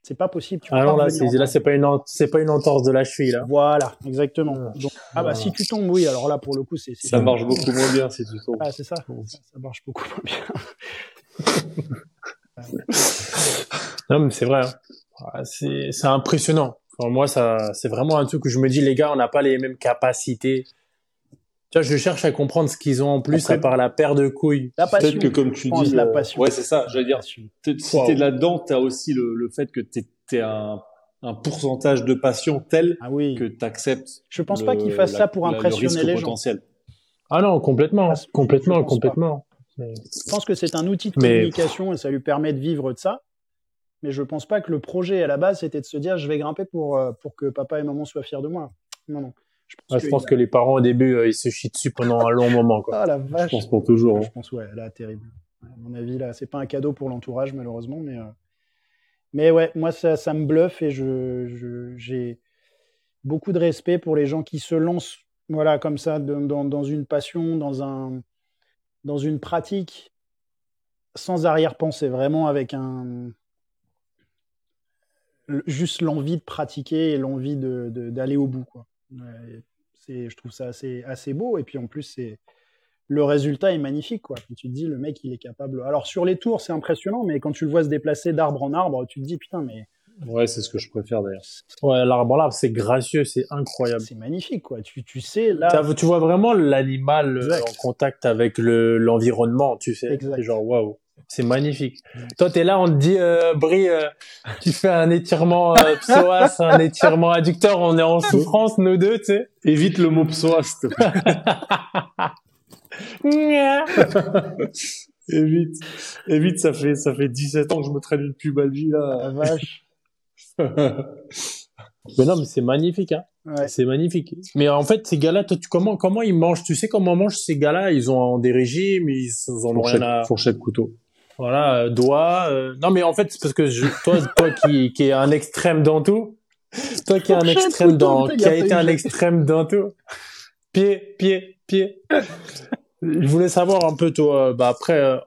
C'est pas possible. Tu Alors là, c'est, là, c'est pas une, c'est pas une entorse de la cheville, là. Voilà, exactement. Donc, ah bah, si tu tombes, oui, alors là, pour le coup, c'est, ça marche beaucoup moins bien si tu tombes. Ah, c'est ça. ça. marche beaucoup moins bien. non, mais c'est vrai. Hein. C'est, c'est impressionnant. moi, ça, c'est vraiment un truc où je me dis, les gars, on n'a pas les mêmes capacités je cherche à comprendre ce qu'ils ont en plus à part la paire de couilles. Peut-être que comme tu dis, la euh, passion. ouais, c'est ça. Je veux dire, si t'es là-dedans, t'as aussi le, le, fait que t'es es un, un pourcentage de passion tel ah oui. que t'acceptes. Je pense pas qu'ils fassent ça pour impressionner les gens. Ah non, complètement, complètement, complètement. Je pense que c'est un outil de communication et ça lui permet de vivre de ça. Mais je pense pas que le projet à la base c'était de se dire je vais grimper pour euh, pour que papa et maman soient fiers de moi. Non non. Je pense, je pense que les parents au début, euh, ils se chient dessus pendant un long moment. Quoi. Ah la vache. Je pense pour toujours. Je hein. pense ouais, là terrible. À mon avis là, c'est pas un cadeau pour l'entourage malheureusement, mais euh... mais ouais, moi ça, ça me bluffe et je j'ai beaucoup de respect pour les gens qui se lancent voilà comme ça dans, dans une passion, dans un dans une pratique sans arrière-pensée, vraiment avec un juste l'envie de pratiquer et l'envie d'aller de, d'aller au bout quoi je trouve ça assez, assez beau. Et puis en plus, c'est le résultat est magnifique, quoi. tu te dis, le mec, il est capable. Alors sur les tours, c'est impressionnant, mais quand tu le vois se déplacer d'arbre en arbre, tu te dis, putain, mais. Ouais, c'est ce que je préfère d'ailleurs. Ouais, l'arbre là, c'est gracieux, c'est incroyable. C'est magnifique, quoi. Tu, tu sais, là. tu vois vraiment l'animal euh, en contact avec le, l'environnement, tu sais. C'est genre, waouh. C'est magnifique. Toi, t'es là, on te dit, euh, Brie, euh, tu fais un étirement euh, psoas, un étirement adducteur, on est en souffrance, nous deux, tu sais. Évite le mot psoas, s'il te plaît. évite, évite, ça fait, ça fait 17 ans que je me traîne une pubalgie, là. La vache. mais non, mais c'est magnifique, hein. Ouais. C'est magnifique. Mais en fait, ces gars-là, tu, comment, comment ils mangent? Tu sais comment mangent ces gars-là? Ils ont des régimes, ils, ils ont fourchette, rien à... Fourchette couteau. Voilà, euh, doigt. Euh... Non, mais en fait, c'est parce que je, toi, toi qui, qui est un extrême dans tout, toi qui est un extrême dans, qui a été un extrême dans tout, pied, pied, pied. je voulais savoir un peu, toi, bah après, euh,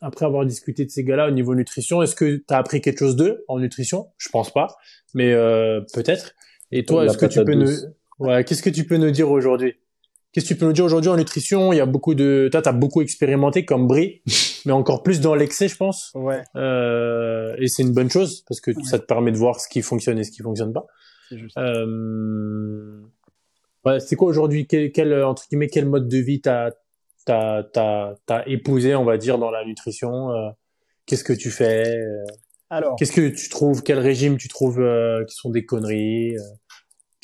après avoir discuté de ces gars-là au niveau nutrition, est-ce que tu as appris quelque chose d'eux en nutrition? Je pense pas, mais euh, peut-être. Et toi, est-ce que tu peux nous, ouais, qu'est-ce que tu peux nous dire aujourd'hui? Qu'est-ce que tu peux nous dire aujourd'hui en nutrition? Il y a beaucoup de, toi, t'as beaucoup expérimenté comme Brie, mais encore plus dans l'excès, je pense. Ouais. Euh, et c'est une bonne chose parce que ça te permet de voir ce qui fonctionne et ce qui fonctionne pas. C'est juste. Euh... Ouais, c'est quoi aujourd'hui? Quel, quel entre guillemets quel mode de vie t'as t'as t'as t'as épousé, on va dire, dans la nutrition? Euh, Qu'est-ce que tu fais? Euh, Alors. Qu'est-ce que tu trouves? Quel régime tu trouves qui sont des conneries?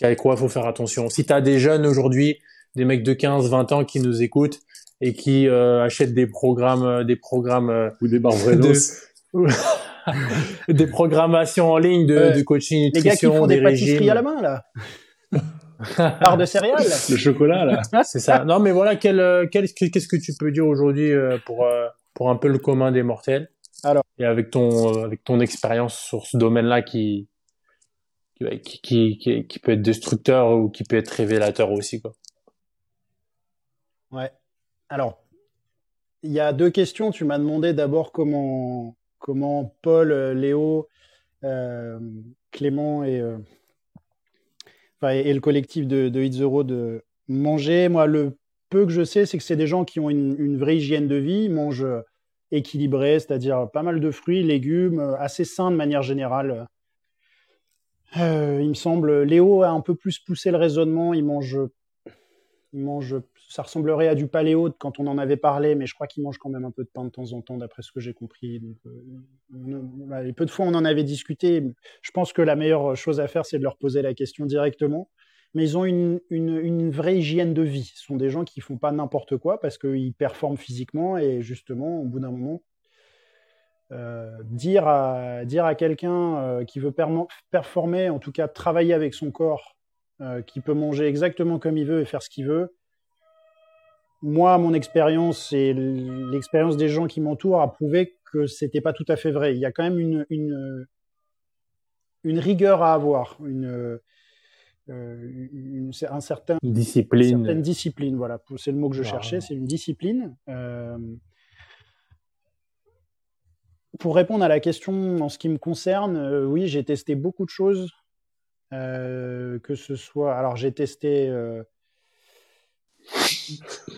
Avec quoi faut faire attention? Si t'as des jeunes aujourd'hui des mecs de 15, 20 ans qui nous écoutent et qui euh, achètent des programmes, euh, des programmes euh, ou des barbredos, des programmations en ligne de, de coaching nutrition, Les gars qui font des, pâtisseries à la main là. Part de céréales. Le chocolat là. C'est ça. Non mais voilà, quel, quel qu'est-ce que tu peux dire aujourd'hui pour pour un peu le commun des mortels Alors. Et avec ton avec ton expérience sur ce domaine-là qui qui, qui, qui, qui peut être destructeur ou qui peut être révélateur aussi quoi. Ouais. Alors, il y a deux questions. Tu m'as demandé d'abord comment, comment Paul, euh, Léo, euh, Clément et, euh, et, le collectif de, de Road mangeaient. Moi, le peu que je sais, c'est que c'est des gens qui ont une, vraie hygiène de vie. Ils mangent équilibré, c'est-à-dire pas mal de fruits, légumes, assez sains de manière générale. Il me semble, Léo a un peu plus poussé le raisonnement. Il mange, il mange ça ressemblerait à du paléo quand on en avait parlé, mais je crois qu'il mange quand même un peu de pain de temps en temps, d'après ce que j'ai compris. Donc, euh, peu de fois on en avait discuté. Je pense que la meilleure chose à faire, c'est de leur poser la question directement. Mais ils ont une, vraie hygiène de vie. Ce sont des gens qui font pas n'importe quoi parce qu'ils performent physiquement et justement, au bout d'un moment, euh, dire à, dire à quelqu'un euh, qui veut performer, en tout cas travailler avec son corps, euh, qui peut manger exactement comme il veut et faire ce qu'il veut, moi, mon expérience et l'expérience des gens qui m'entourent a prouvé que c'était pas tout à fait vrai. Il y a quand même une, une, une rigueur à avoir, une, euh, une un certain discipline. Une certaine discipline, voilà, c'est le mot que je cherchais, c'est une discipline. Euh, pour répondre à la question en ce qui me concerne, euh, oui, j'ai testé beaucoup de choses, euh, que ce soit, alors j'ai testé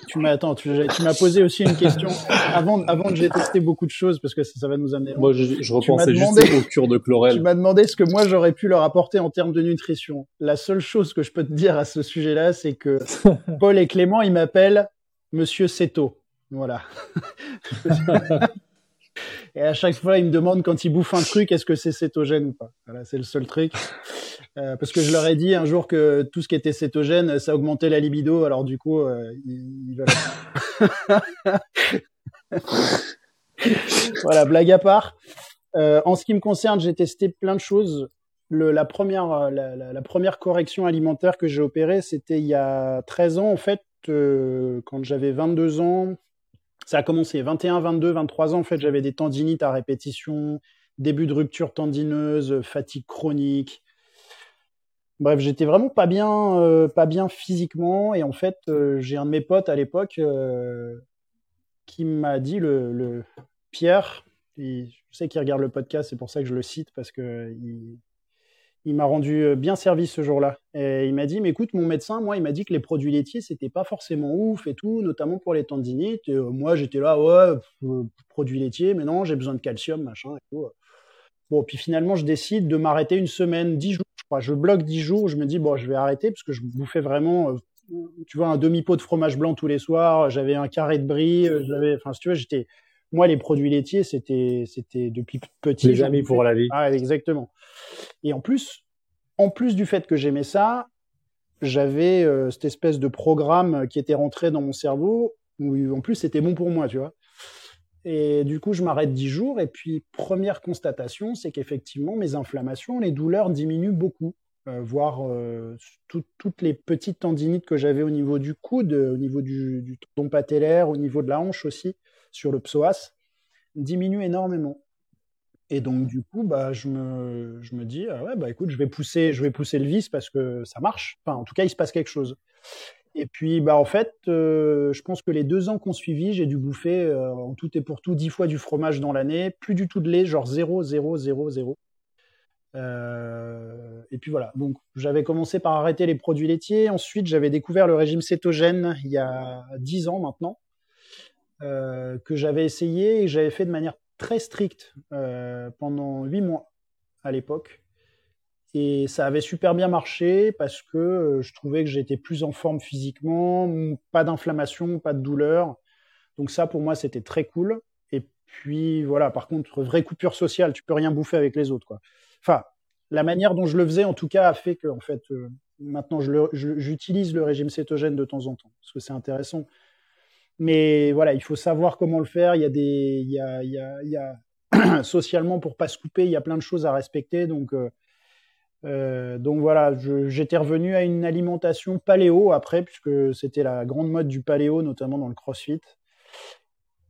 tu m'as tu, m'as posé aussi une question avant avant que j'ai testé beaucoup de choses parce que ça, ça va nous amener. Moi, je, je repensais juste au cure de chlorelle. Tu m'as demandé ce que moi j'aurais pu leur apporter en termes de nutrition. La seule chose que je peux te dire à ce sujet-là, c'est que Paul et Clément, ils m'appellent Monsieur Seto. Voilà. Et à chaque fois, ils me demandent quand ils bouffent un truc, est-ce que c'est cétogène ou pas. Voilà, c'est le seul truc. Euh, parce que je leur ai dit un jour que tout ce qui était cétogène, ça augmentait la libido. Alors du coup, euh, ils, veulent... voilà, blague à part. Euh, en ce qui me concerne, j'ai testé plein de choses. La, première, correction alimentaire que j'ai opérée, c'était il y a 13 ans, en fait, quand j'avais 22 ans. Ça a commencé 21, 22, 23 ans. En fait, j'avais des tendinites à répétition, début de rupture tendineuse, fatigue chronique. Bref, j'étais vraiment pas bien, euh, pas bien physiquement. Et en fait, euh, j'ai un de mes potes à l'époque euh, qui m'a dit le, Pierre. je sais qu'il regarde le podcast, c'est pour ça que je le cite parce que il, il m'a rendu euh, bien service ce jour-là. Et il m'a dit, mais écoute, mon médecin, moi, il m'a dit que les produits laitiers, c'était pas forcément ouf et tout, notamment pour les tendinites. Euh, moi, j'étais là, ouais, produits laitiers, mais non, j'ai besoin de calcium, machin. Bon, puis finalement, je décide de m'arrêter une semaine, dix jours, je crois. Je bloque dix jours, je me dis, bon, je vais arrêter parce que je bouffais vraiment, euh, tu vois, un demi-pot de fromage blanc tous les soirs, j'avais un carré de brie, j'avais, enfin, si tu vois, j'étais, moi, les produits laitiers, c'était, c'était depuis petit. Les amis pour la vie. Ah, exactement. Et en plus, en plus du fait que j'aimais ça, j'avais euh, cette espèce de programme qui était rentré dans mon cerveau où en plus c'était bon pour moi, tu vois. Et du coup, je m'arrête dix jours et puis première constatation, c'est qu'effectivement mes inflammations, les douleurs diminuent beaucoup, euh, voire euh, toutes les petites tendinites que j'avais au niveau du coude, au niveau du, du tendon patellaire, au niveau de la hanche aussi, sur le psoas, diminuent énormément. Et donc du coup, bah, je me, je me dis, ah ouais, bah écoute, je vais pousser, je vais pousser le vis parce que ça marche. Enfin, en tout cas, il se passe quelque chose. Et puis, bah en fait, euh, je pense que les deux ans qu'on suivi, j'ai dû bouffer euh, en tout et pour tout dix fois du fromage dans l'année, plus du tout de lait, genre 0, 0, 0, 0. et puis voilà. Donc, j'avais commencé par arrêter les produits laitiers. Ensuite, j'avais découvert le régime cétogène il y a dix ans maintenant, euh, que j'avais essayé et j'avais fait de manière très strict euh, pendant huit mois à l'époque. Et ça avait super bien marché parce que euh, je trouvais que j'étais plus en forme physiquement, pas d'inflammation, pas de douleur. Donc ça, pour moi, c'était très cool. Et puis voilà, par contre, vraie coupure sociale, tu peux rien bouffer avec les autres. Enfin, la manière dont je le faisais, en tout cas, a fait que, en fait, maintenant, j'utilise le, le régime cétogène de temps en temps parce que c'est intéressant. Mais voilà, il faut savoir comment le faire. Il y a des, il y a, il y a, il y a socialement pour pas se couper, il y a plein de choses à respecter. Donc, euh, euh, donc voilà, j'étais revenu à une alimentation paléo après, puisque c'était la grande mode du paléo, notamment dans le CrossFit.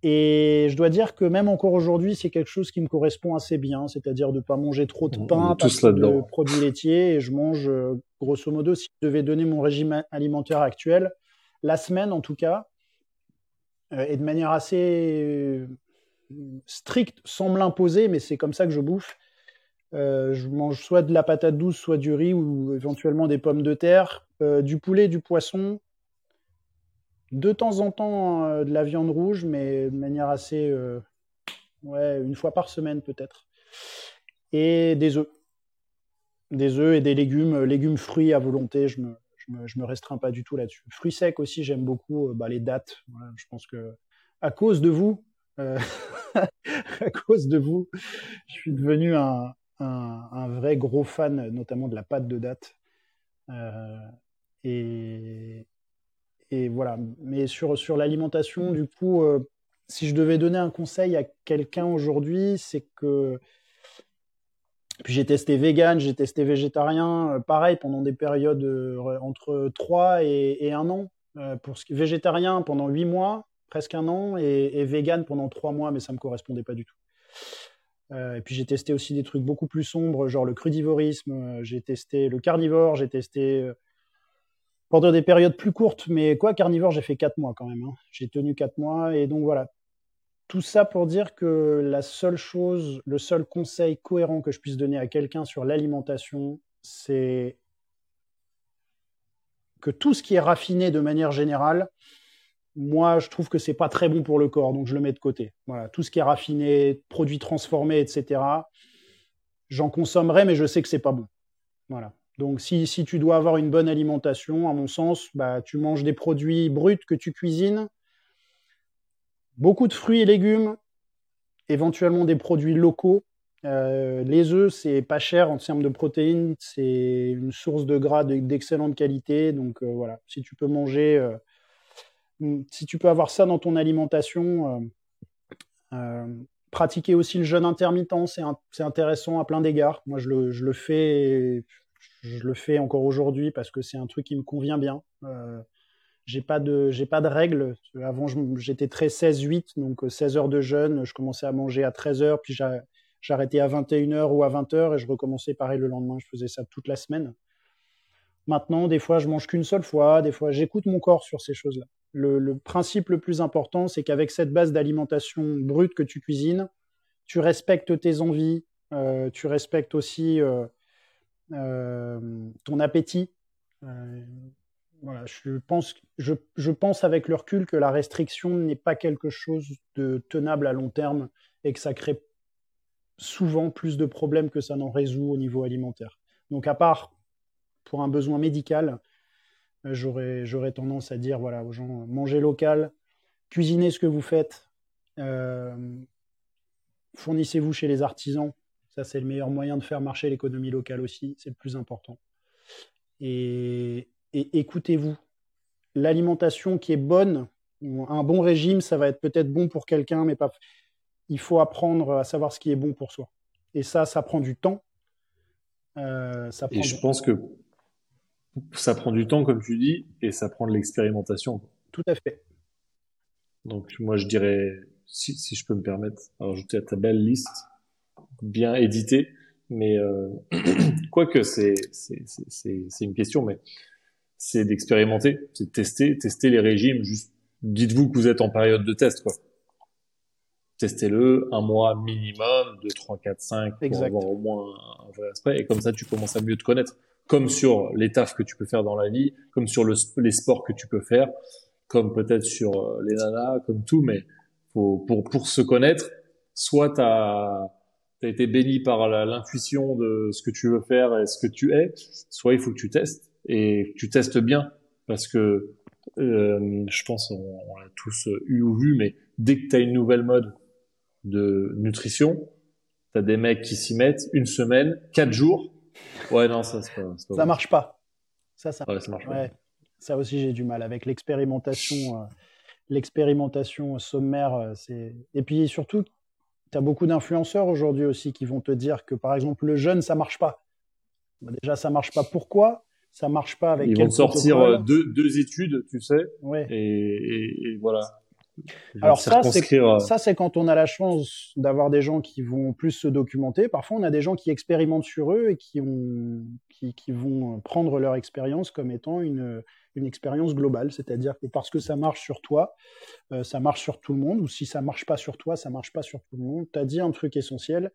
Et je dois dire que même encore aujourd'hui, c'est quelque chose qui me correspond assez bien, c'est-à-dire de ne pas manger trop de pain, pas de produits laitiers. Et je mange, euh, grosso modo, si je devais donner mon régime alimentaire actuel, la semaine en tout cas, et de manière assez euh, stricte, sans me l'imposer, mais c'est comme ça que je bouffe. Euh, je mange soit de la patate douce, soit du riz ou éventuellement des pommes de terre, du poulet, du poisson, de temps en temps de la viande rouge, mais de manière assez, ouais, une fois par semaine peut-être, et des œufs, des œufs et des légumes, légumes fruits à volonté. Je me, je me, me restreins pas du tout là-dessus. Fruits secs aussi, j'aime beaucoup euh, bah, les dates. je pense que à cause de vous, euh, à cause de vous, je suis devenu un, vrai gros fan, notamment de la pâte de date. Euh, et, voilà. Mais sur, sur l'alimentation, du coup, si je devais donner un conseil à quelqu'un aujourd'hui, c'est que puis j'ai testé vegan, j'ai testé végétarien, euh, pareil pendant des périodes euh, entre 3 et, et 1 an. Euh, pour ce qui végétarien pendant 8 mois, presque un an, et, et vegan pendant 3 mois, mais ça me correspondait pas du tout. et puis j'ai testé aussi des trucs beaucoup plus sombres, genre le crudivorisme, j'ai testé le carnivore, j'ai testé pendant des périodes plus courtes, mais quoi, carnivore, j'ai fait 4 mois quand même. Hein. J'ai tenu 4 mois, et donc voilà, tout ça pour dire que la seule chose, le seul conseil cohérent que je puisse donner à quelqu'un sur l'alimentation, c'est que tout ce qui est raffiné de manière générale, moi, je trouve que c'est pas très bon pour le corps, donc je le mets de côté. Voilà, tout ce qui est raffiné, produits transformés, etc. J'en consommerai, mais je sais que c'est pas bon. Voilà. Donc, si, si, tu dois avoir une bonne alimentation, à mon sens, bah, tu manges des produits bruts que tu cuisines, Beaucoup de fruits et légumes, éventuellement des produits locaux. Euh, les œufs, c'est pas cher en termes de protéines, c'est une source de gras d'excellente qualité. Donc euh, voilà, si tu peux manger, euh, si tu peux avoir ça dans ton alimentation, pratiquer aussi le jeûne intermittent, c'est intéressant à plein d'égards. Moi, je le, fais, je le fais encore aujourd'hui parce que c'est un truc qui me convient bien j'ai pas de j'ai pas de règles. Avant j'étais très 16-8, donc 16 euh, heures de jeûne. Je commençais à manger à 13 heures, puis j'arrêtais à 21 heures ou à 20 heures et je recommençais pareil le lendemain. Je faisais ça toute la semaine. Maintenant, des fois, je mange qu'une seule fois. Des fois, j'écoute mon corps sur ces choses-là. Le, principe le plus important, c'est qu'avec cette base d'alimentation brute que tu cuisines, tu respectes tes envies, euh, tu respectes aussi euh, ton appétit. Je pense, avec le recul que la restriction n'est pas quelque chose de tenable à long terme et que ça crée souvent plus de problèmes que ça n'en résout au niveau alimentaire. Donc à part pour un besoin médical, euh, j'aurais tendance à dire voilà aux gens mangez local, cuisinez ce que vous faites, euh, fournissez-vous chez les artisans. Ça c'est le meilleur moyen de faire marcher l'économie locale aussi, c'est le plus important. Et, et écoutez-vous. L'alimentation qui est bonne, un bon régime, ça va être peut-être bon pour quelqu'un, mais pas il faut apprendre à savoir ce qui est bon pour soi. Et ça, ça prend du temps. Euh, ça prend et je pense que ça prend du temps, comme tu dis, et ça prend de l'expérimentation. Tout à fait. Donc moi, je dirais, si, si je peux me permettre, rajouter à ta belle liste, bien éditée, mais euh, quoique c'est une question, mais c'est d'expérimenter, c'est de tester, tester les régimes. Juste, dites-vous que vous êtes en période de test, quoi testez-le un mois minimum, 2, 3, 4, 5 pour avoir au moins un vrai aspect. Et comme ça, tu commences à mieux te connaître. Comme sur les tafs que tu peux faire dans la vie, comme sur le, les sports que tu peux faire, comme peut-être sur euh, les nanas, comme tout. Mais faut, pour, pour se connaître, soit tu as, été béni par l'intuition de ce que tu veux faire et ce que tu es, soit il faut que tu testes et tu testes bien. Parce que euh, je pense on, on l'a tous eu ou vu, mais dès que tu as une nouvelle mode de nutrition, t'as des mecs qui s'y mettent une semaine, quatre jours. Ouais, non, ça, pas, ça marche pas. Ça, ça, ça marche pas. Ça aussi, j'ai du mal avec l'expérimentation, euh, l'expérimentation sommaire. Euh, c'est et puis surtout, tu as beaucoup d'influenceurs aujourd'hui aussi qui vont te dire que par exemple le jeûne, ça marche pas. Bah, déjà, ça marche pas. Pourquoi? Ça marche pas avec. Ils vont sortir euh, deux, deux études, tu sais. Ouais. et, et voilà. Alors ça, c'est euh, ça, c'est quand on a la chance d'avoir des gens qui vont plus se documenter. Parfois, on a des gens qui expérimentent sur eux et qui, ont, qui, qui vont prendre leur expérience comme étant une, une expérience globale, c'est-à-dire que parce que ça marche sur toi, euh, ça marche sur tout le monde, ou si ça marche pas sur toi, ça marche pas sur tout le monde. Tu as dit un truc essentiel,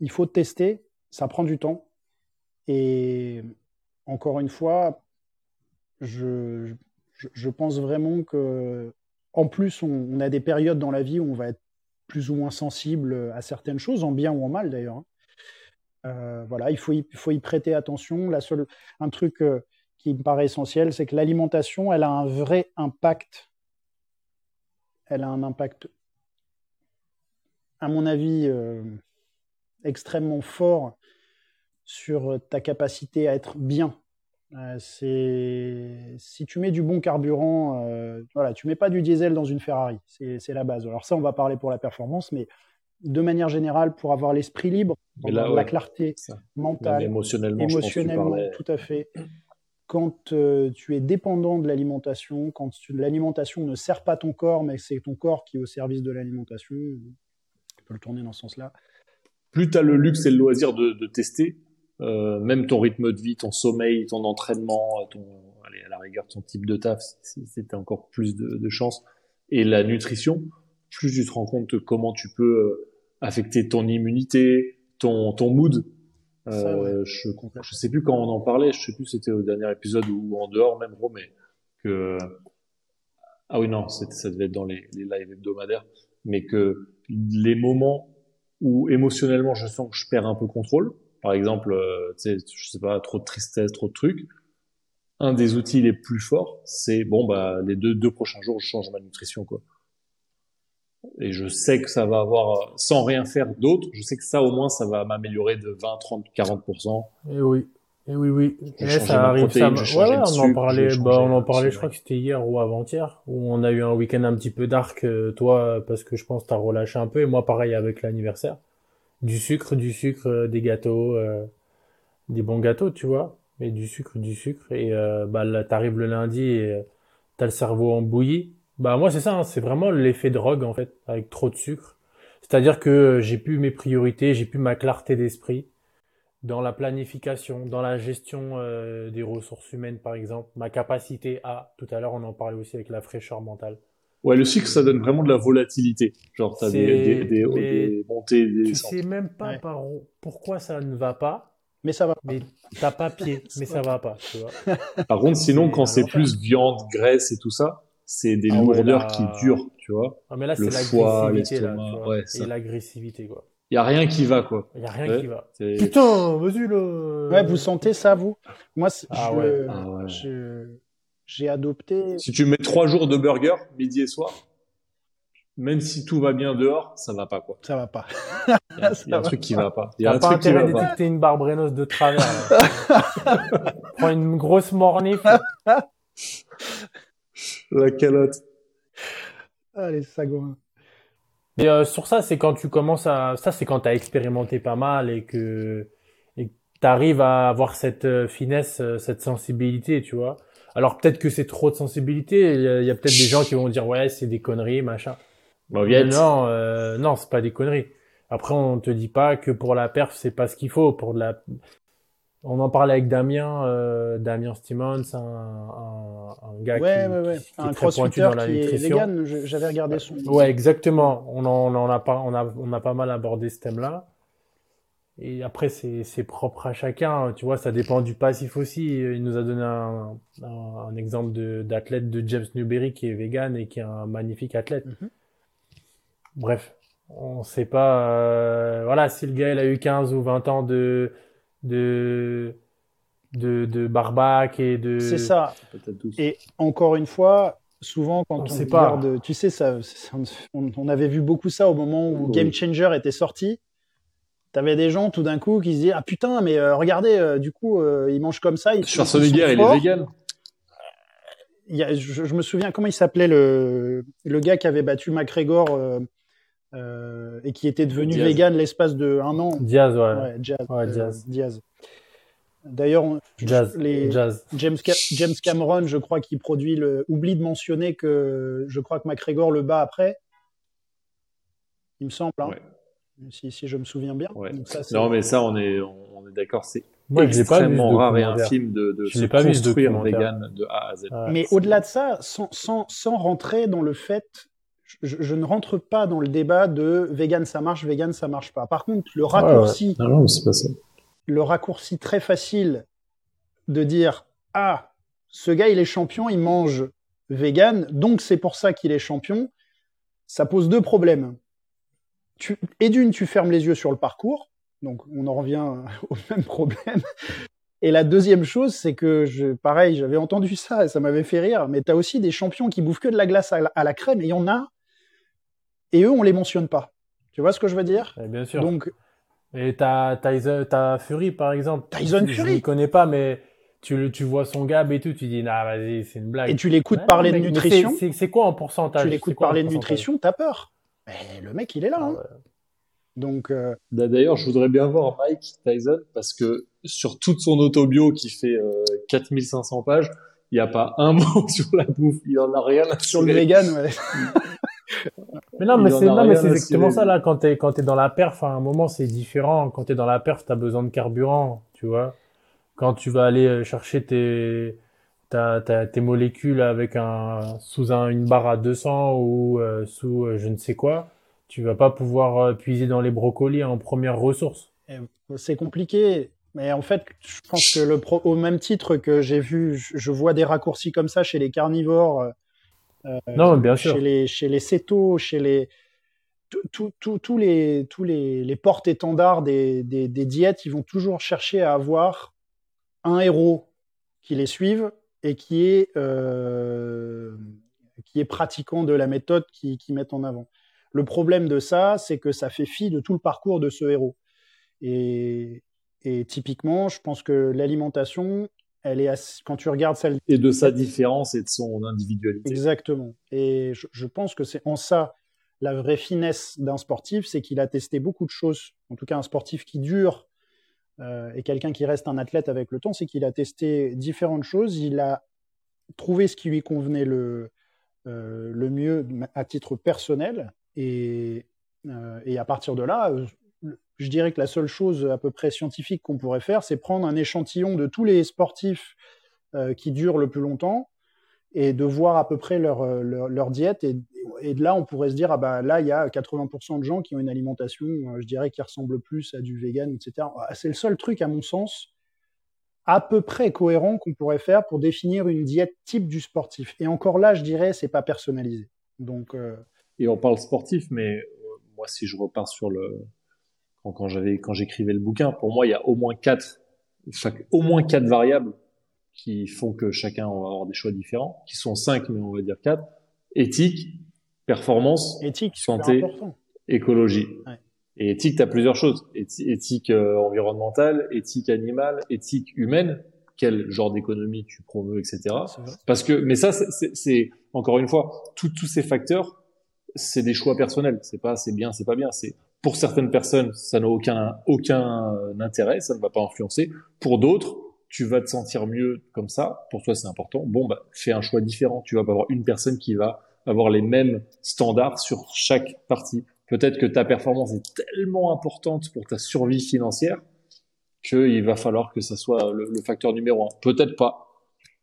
il faut tester, ça prend du temps. Et encore une fois, je, pense vraiment que en plus, on, a des périodes dans la vie où on va être plus ou moins sensible à certaines choses, en bien ou en mal d'ailleurs. Hein. Euh, voilà, il faut, y, faut y prêter attention. La seule, un truc euh, qui me paraît essentiel, c'est que l'alimentation, elle a un vrai impact. Elle a un impact, à mon avis, euh, extrêmement fort sur ta capacité à être bien euh, c'est si tu mets du bon carburant, euh, voilà, tu mets pas du diesel dans une Ferrari, c'est la base. Alors ça, on va parler pour la performance, mais de manière générale, pour avoir l'esprit libre, la clarté mentale, émotionnellement, émotionnellement tout à fait. Quand euh, tu es dépendant de l'alimentation, quand l'alimentation ne sert pas ton corps, mais c'est ton corps qui est au service de l'alimentation, tu peux le tourner dans ce sens-là. Plus tu as le luxe et le loisir de, de tester, euh, même ton rythme de vie, ton sommeil, ton entraînement, ton, allez, à la rigueur, ton type de taf, c'était encore plus de, de chance. Et la nutrition, plus tu te rends compte de comment tu peux euh, affecter ton immunité, ton, ton mood. Euh, je, je sais plus quand on en parlait, je sais plus c'était au dernier épisode ou en dehors même gros, mais que ah oui non, ça devait être dans les, les lives hebdomadaires, mais que les moments où émotionnellement je sens que je perds un peu contrôle, par exemple, euh, tu sais, je sais pas, trop de tristesse, trop de trucs. Un des outils les plus forts, c'est bon bah les deux deux prochains jours, je change ma nutrition quoi. Et je sais que ça va avoir, sans rien faire d'autre, je sais que ça au moins ça va m'améliorer de 20, 30, 40% Et oui. Et oui, oui. Et ça arrive, ça. Ouais, on en parlait, bah, on en parlait, je crois que c'était hier ou avant-hier, où on a eu un week-end un petit peu dark, euh, toi, parce que je pense que t'as relâché un peu, et moi, pareil, avec l'anniversaire du sucre, du sucre, euh, des gâteaux, euh, des bons gâteaux, tu vois, mais du sucre, du sucre. Et euh, bah t'arrives le lundi et t'as le cerveau en bouillie. Bah moi c'est ça, hein, c'est vraiment l'effet drogue en fait, avec trop de sucre. C'est-à-dire que j'ai plus mes priorités, j'ai plus ma clarté d'esprit dans la planification, dans la gestion des ressources humaines par exemple, ma capacité à, tout à l'heure on en parlait aussi avec la fraîcheur mentale, Ouais, le sucre, ça donne vraiment de la volatilité. Genre, t'as des, des, des, des, montées, des Tu sais même pas par pourquoi ça ne va pas. mais ça va. Pas. Mais t'as pas pied, mais ça va pas, tu vois. Par contre, sinon, quand c'est plus viande, graisse et tout ça, c'est des Ah ouais, lourdeurs là- qui durent, tu vois. Ah, mais là, Le c'est foie, l'agressivité, là, l'estomac, tu vois. ouais, Et l'agressivité, quoi. Il y a rien qui va, quoi. Il y a rien Ouais. qui va. Putain, vas-y, là. Ouais, vous sentez ça, vous? Moi, Ah je- ouais. Ah ouais. je- j'ai adopté. Si tu mets trois jours de burger, midi et soir, même si tout va bien dehors, ça va pas, quoi. Ça va pas. Il y a, Ça il y a un truc qui va pas. Il y a un pas truc qui intérêt va pas. détecter une barbrenos de travers. Prends une grosse mornif. La calotte. Ah, les sagouins. Et euh, sur ça, c'est quand tu commences à, ça c'est quand t'as expérimenté pas mal et que et que t'arrives à avoir cette euh, finesse, euh, cette sensibilité, tu vois. Alors peut-être que c'est trop de sensibilité. Il y a, peut-être des gens qui vont dire ouais c'est des conneries machin. Non, euh, non c'est pas des conneries. Après on te dit pas que pour la perf c'est pas ce qu'il faut pour de la. On en parlait avec Damien, euh, Damien Stimmons, un, un, un gars Ouais, qui, ouais, ouais. qui- qui est très pointu dans la qui est nutrition. j'avais regardé son. Ouais, exactement. On en, on en a pas, on a, on a pas mal abordé ce thème-là. Et après, c'est, propre à chacun. Tu vois, ça dépend du passif aussi. Il nous a donné un, un, un exemple d'athlète de James Newberry qui est vegan et qui est un magnifique athlète. Mhm. Bref, on sait pas, euh, voilà, si le gars, il a eu 15 ou 20 ans de, de, de, de barbac et de... C'est ça. Et encore une fois, souvent quand On on, sait pas. regarde, tu sais, ça, ça- on, on avait vu beaucoup ça au moment où Oui. Game Changer était sorti. T'avais des gens tout d'un coup qui se disaient ah putain mais euh, regardez euh, du coup euh, ils mangent comme ça ils, Schwarzenegger, il est vegan. Il y a- je, je me souviens comment il s'appelait le le gars qui avait battu McGregor euh, euh, et qui était devenu Diaz. vegan l'espace de un an Diaz, ouais. ouais, Diaz, Ouais, euh, Diaz. Diaz. D'ailleurs Jazz, les jazz. James, Ca- James Cameron, je crois qu'il produit le. Oublie de mentionner que je crois que McGregor le bat après. Il me semble, hein, Ouais. Si, si je me souviens bien. Ouais. Donc ça, c'est- Non, mais ça, on est, on est d'accord, c'est Moi, pas extrêmement rare et infime de, se pas construire vegan de A à Z. Ouais. Mais au-delà de ça, sans, sans, sans rentrer dans le fait, je, je ne rentre pas dans le débat de vegan ça marche, vegan ça marche pas. Par contre, le raccourci, Non, non, c'est pas ça. le raccourci très facile de dire ah ce gars il est champion, il mange vegan, donc c'est pour ça qu'il est champion. Ça pose deux problèmes. Tu, et d'une, tu fermes les yeux sur le parcours, donc on en revient au même problème. Et la deuxième chose, c'est que je, pareil, j'avais entendu ça et ça m'avait fait rire, mais tu as aussi des champions qui bouffent que de la glace à la, à la crème, et il y en a, et eux, on les mentionne pas. Tu vois ce que je veux dire? Ouais, bien sûr. Donc, Et t'as t'as Fury par exemple. Tyson Je- Fury. Je ne connais pas, mais tu, le- tu vois son gab et tout, tu dis, nah, vas-y, c'est une blague. et tu l'écoutes Ouais, parler de nutrition, c'est- quoi en pourcentage? Tu l'écoutes parler de nutrition, t'as peur. Mais le mec, il est là. Ah hein. ouais. Donc, euh, D'ailleurs, je voudrais bien voir Mike Tyson parce que sur toute son autobio qui fait euh, 4500 pages, il n'y a pas un mot sur la bouffe. Il en a rien à sur le vegan, ouais. Mais non, mais c'est non, mais c'est exactement ça là. Quand t'es quand t'es dans la perf, à un moment c'est différent. Quand t'es dans la perf, t'as besoin de carburant, tu vois. Quand tu vas aller euh, chercher tes ta, ta- tes molécules avec un sous un, une barre à 200 ou euh, sous euh, je ne sais quoi, tu vas pas pouvoir euh, puiser dans les brocolis en première ressource. C'est compliqué. Mais en fait, je pense que le pro- au même titre que j'ai vu, je, vois des raccourcis comme ça chez les carnivores, euh, non, bien sûr. chez les chez les cétos, chez les tous les tous les, les porte-étendards des, des, des diètes, ils vont toujours chercher à avoir un héros qui les suive et qui est euh, qui est pratiquant de la méthode qui, qui mettent en avant. Le problème de ça, c'est que ça fait fi de tout le parcours de ce héros. Et, et typiquement, je pense que l'alimentation, elle est assez- quand tu regardes celle Et de sa différence et de son individualité. Exactement. Et je, je pense que c'est en ça la vraie finesse d'un sportif, c'est qu'il a testé beaucoup de choses. En tout cas, un sportif qui dure euh, et quelqu'un qui reste un athlète avec le temps, c'est qu'il a testé différentes choses. Il a trouvé ce qui lui convenait le, euh, le mieux à titre personnel. Et, euh, à partir de là, je dirais que la seule chose à peu près scientifique qu'on pourrait faire, c'est prendre un échantillon de tous les sportifs qui durent le plus longtemps et de voir à peu près leur, euh, leur, diète. Et, de là, on pourrait se dire, ah bah là, il y a 80% de gens qui ont une alimentation, euh, je dirais, qui ressemble plus à du vegan, etc. Ah, c'est le seul truc, à mon sens, à peu près cohérent qu'on pourrait faire pour définir une diète type du sportif. Et encore là, je dirais, c'est pas personnalisé. Donc, euh... Et on parle sportif, mais moi, si je repars sur le quand, quand j'écrivais le bouquin, pour moi, il y a au moins quatre, au moins quatre variables qui font que chacun va avoir des choix différents, qui sont cinq, mais on va dire quatre. Éthique, performance, éthique, santé, écologie. Ouais. Et éthique, tu as plusieurs choses. Éthique euh, environnementale, éthique animale, éthique humaine. Quel genre d'économie tu promeus, etc. Parce que, mais ça, c'est encore une fois, tous ces facteurs, c'est des choix personnels. C'est pas, c'est bien, c'est pas bien. C'est pour certaines personnes, ça n'a aucun aucun intérêt, ça ne va pas influencer. Pour d'autres, tu vas te sentir mieux comme ça, pour toi c'est important, bon, bah, fais un choix différent. Tu vas pas avoir une personne qui va avoir les mêmes standards sur chaque partie. Peut-être que ta performance est tellement importante pour ta survie financière qu'il va falloir que ça soit le, le facteur numéro un. Peut-être pas.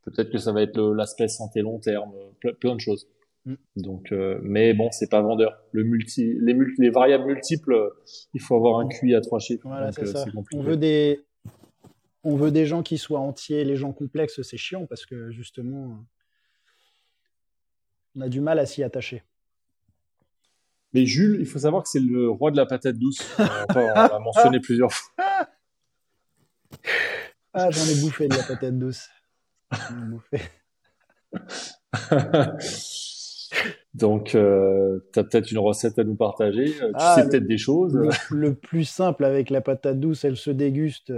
Peut-être que ça va être l'aspect santé long terme, plein de choses. Mm. Donc, euh, mais bon, c'est pas vendeur. Le multi, les, multi, les variables multiples, il faut avoir un QI à trois chiffres. Voilà, c'est ça. On veut des, on veut des gens qui soient entiers. Les gens complexes, c'est chiant parce que justement, on a du mal à s'y attacher. Mais Jules, il faut savoir que c'est le roi de la patate douce. on l'a mentionné plusieurs fois. Ah, j'en ai bouffé de la patate douce. J'en ai bouffé. Donc, euh, tu as peut-être une recette à nous partager. Tu ah, sais peut-être des choses. Le, le, plus simple avec la patate douce, elle se déguste.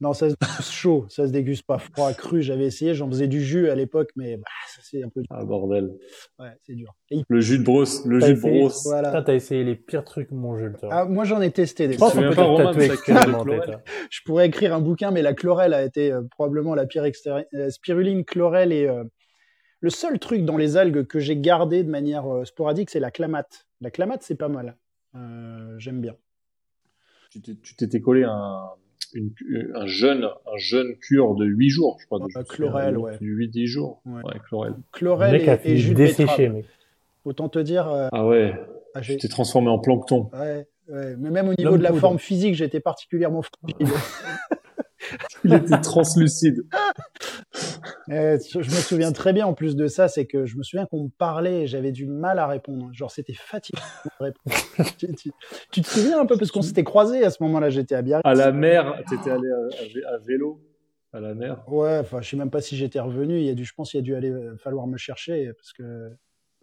Non, ça se déguste chaud, ça se déguste pas froid, cru. J'avais essayé, j'en faisais du jus à l'époque, mais bah, ça c'est un peu. Ah bordel. Ouais, c'est dur. Et... Le jus de brosse, le jus essayé, de brosse. Voilà. T'as essayé les pires trucs, mon Jules. Ah, moi j'en ai testé des. Je pense qu'on peut tatouer Je pourrais écrire un bouquin, mais la chlorelle a été euh, probablement la pire extérieure. Spiruline, chlorelle et euh, le seul truc dans les algues que j'ai gardé de manière euh, sporadique, c'est la clamate. La clamate, c'est pas mal. Euh, J'aime bien. Tu t'étais collé un, une, un jeune un jeune cure de 8 jours, je crois. Ah, chlorelle, ouais. 8-10 jours. Ouais, ouais chlorelle. Chlorelle le mec et, et jus de desséché, mec. Autant te dire. Euh, ah ouais. Ah, tu t'es transformé en plancton. Ouais, ouais. Mais même au niveau de la forme physique, j'étais particulièrement fragile. Il était translucide. Euh, je me souviens très bien en plus de ça, c'est que je me souviens qu'on me parlait et j'avais du mal à répondre. Genre, c'était fatigant de répondre. tu, tu, tu, te souviens un peu parce qu'on s'était croisés à ce moment-là, j'étais à Biarritz. À la mer, t'étais allé à, à, vélo à la mer. Ouais, enfin, je sais même pas si j'étais revenu. Il y a dû, je pense, qu'il y a dû aller falloir me chercher parce que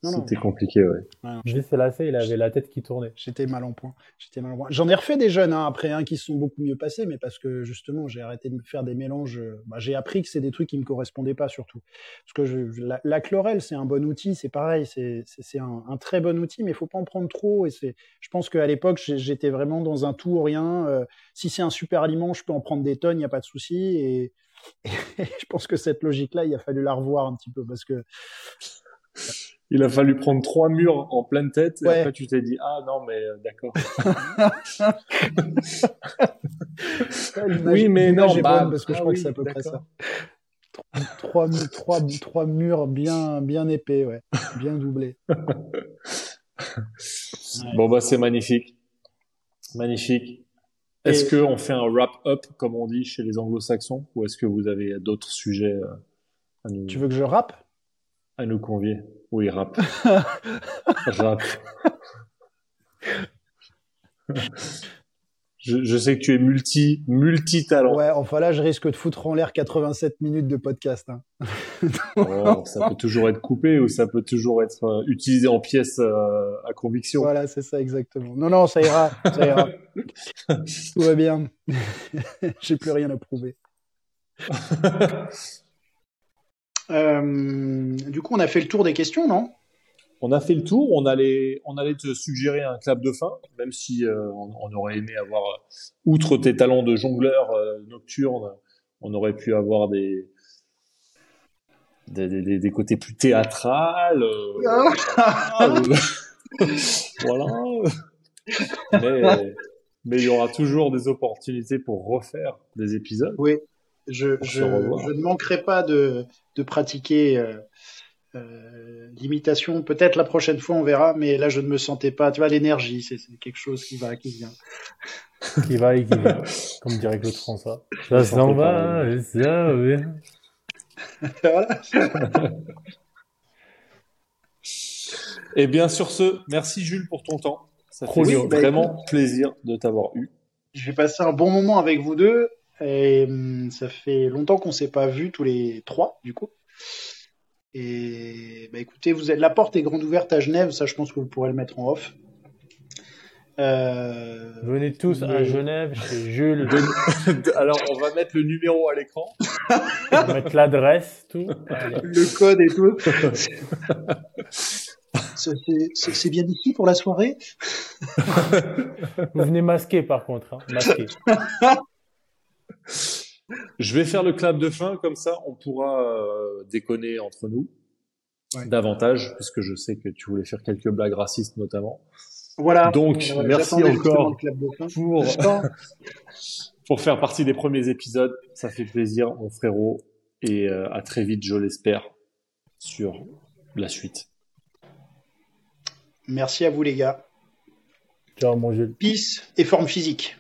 c'était compliqué, ouais. ouais Juste lassé, il avait la tête qui tournait. J'étais mal en point. J'étais mal en point. J'en ai refait des jeunes hein, après, hein, qui se sont beaucoup mieux passés, mais parce que justement, j'ai arrêté de me faire des mélanges. Bah, j'ai appris que c'est des trucs qui me correspondaient pas surtout. Parce que je, la, la, chlorelle, c'est un bon outil, c'est pareil, c'est un, un, très bon outil, mais il faut pas en prendre trop. Et c'est, je pense qu'à l'époque, j'étais vraiment dans un tout ou rien. Euh, si c'est un super aliment, je peux en prendre des tonnes, il n'y a pas de souci. Et, et je pense que cette logique-là, il a fallu la revoir un petit peu parce que il a fallu prendre trois murs en pleine tête. Et ouais. après, tu t'es dit, ah non, mais euh, d'accord. oui, mais non, bah, parce que je ah, crois oui, que c'est à peu près ça. Trois, trois, trois murs bien, bien épais, ouais, bien doublés. Bon, bah, c'est magnifique. Magnifique. Est-ce et... qu'on fait un wrap-up, comme on dit chez les anglo-saxons, ou est-ce que vous avez d'autres sujets euh, à nous... Tu veux que je rappe à nous convier. Oui, rap. rap. je, je, sais que tu es multi, multi-talent. Ouais, enfin là, je risque de foutre en l'air 87 minutes de podcast. Hein. oh, ça peut toujours être coupé ou ça peut toujours être euh, utilisé en pièces euh, à conviction. Voilà, c'est ça exactement. Non, non, ça ira. Ça ira. Tout va bien. J'ai plus rien à prouver. Euh, du coup, on a fait le tour des questions, non? On a fait le tour. On allait, on allait te suggérer un clap de fin, même si euh, on, on, aurait aimé avoir, outre tes talents de jongleur euh, nocturne, on aurait pu avoir des, des, des, des côtés plus théâtrales. voilà. Mais, mais il y aura toujours des opportunités pour refaire des épisodes. Oui je, je, je, ne manquerai pas de, de pratiquer euh, Euh, l'imitation, peut-être la prochaine fois, on verra, mais là, je ne me sentais pas. Tu vois, l'énergie, c'est quelque chose qui va, qui vient. qui va et qui vient, comme dirait Claude François. Ça s'en va, ça vient. voilà. Et bien sur ce, merci Jules pour ton temps. Ça fait vraiment plaisir de t'avoir eu. Je vais passer un bon moment avec vous deux. Et hum, ça fait longtemps qu'on s'est pas vus tous les trois, du coup. Et bah écoutez, vous êtes la porte est grande ouverte à Genève, ça je pense que vous pourrez le mettre en off. Euh, Venez tous à Genève chez Jules. Alors on va mettre le numéro à l'écran. on va mettre l'adresse, tout. Le code et tout. C'est bien ici pour la soirée? Vous venez masquer par contre, hein. masqué. Je vais faire le clap de fin, comme ça on pourra euh, déconner entre nous davantage, puisque je sais que tu voulais faire quelques blagues racistes notamment. Voilà. Donc, merci encore pour, pour faire partie des premiers épisodes. Ça fait plaisir, mon frérot. Et euh, à très vite, je l'espère, sur la suite. Merci à vous, les gars. Ciao, mon Jules. Peace et forme physique.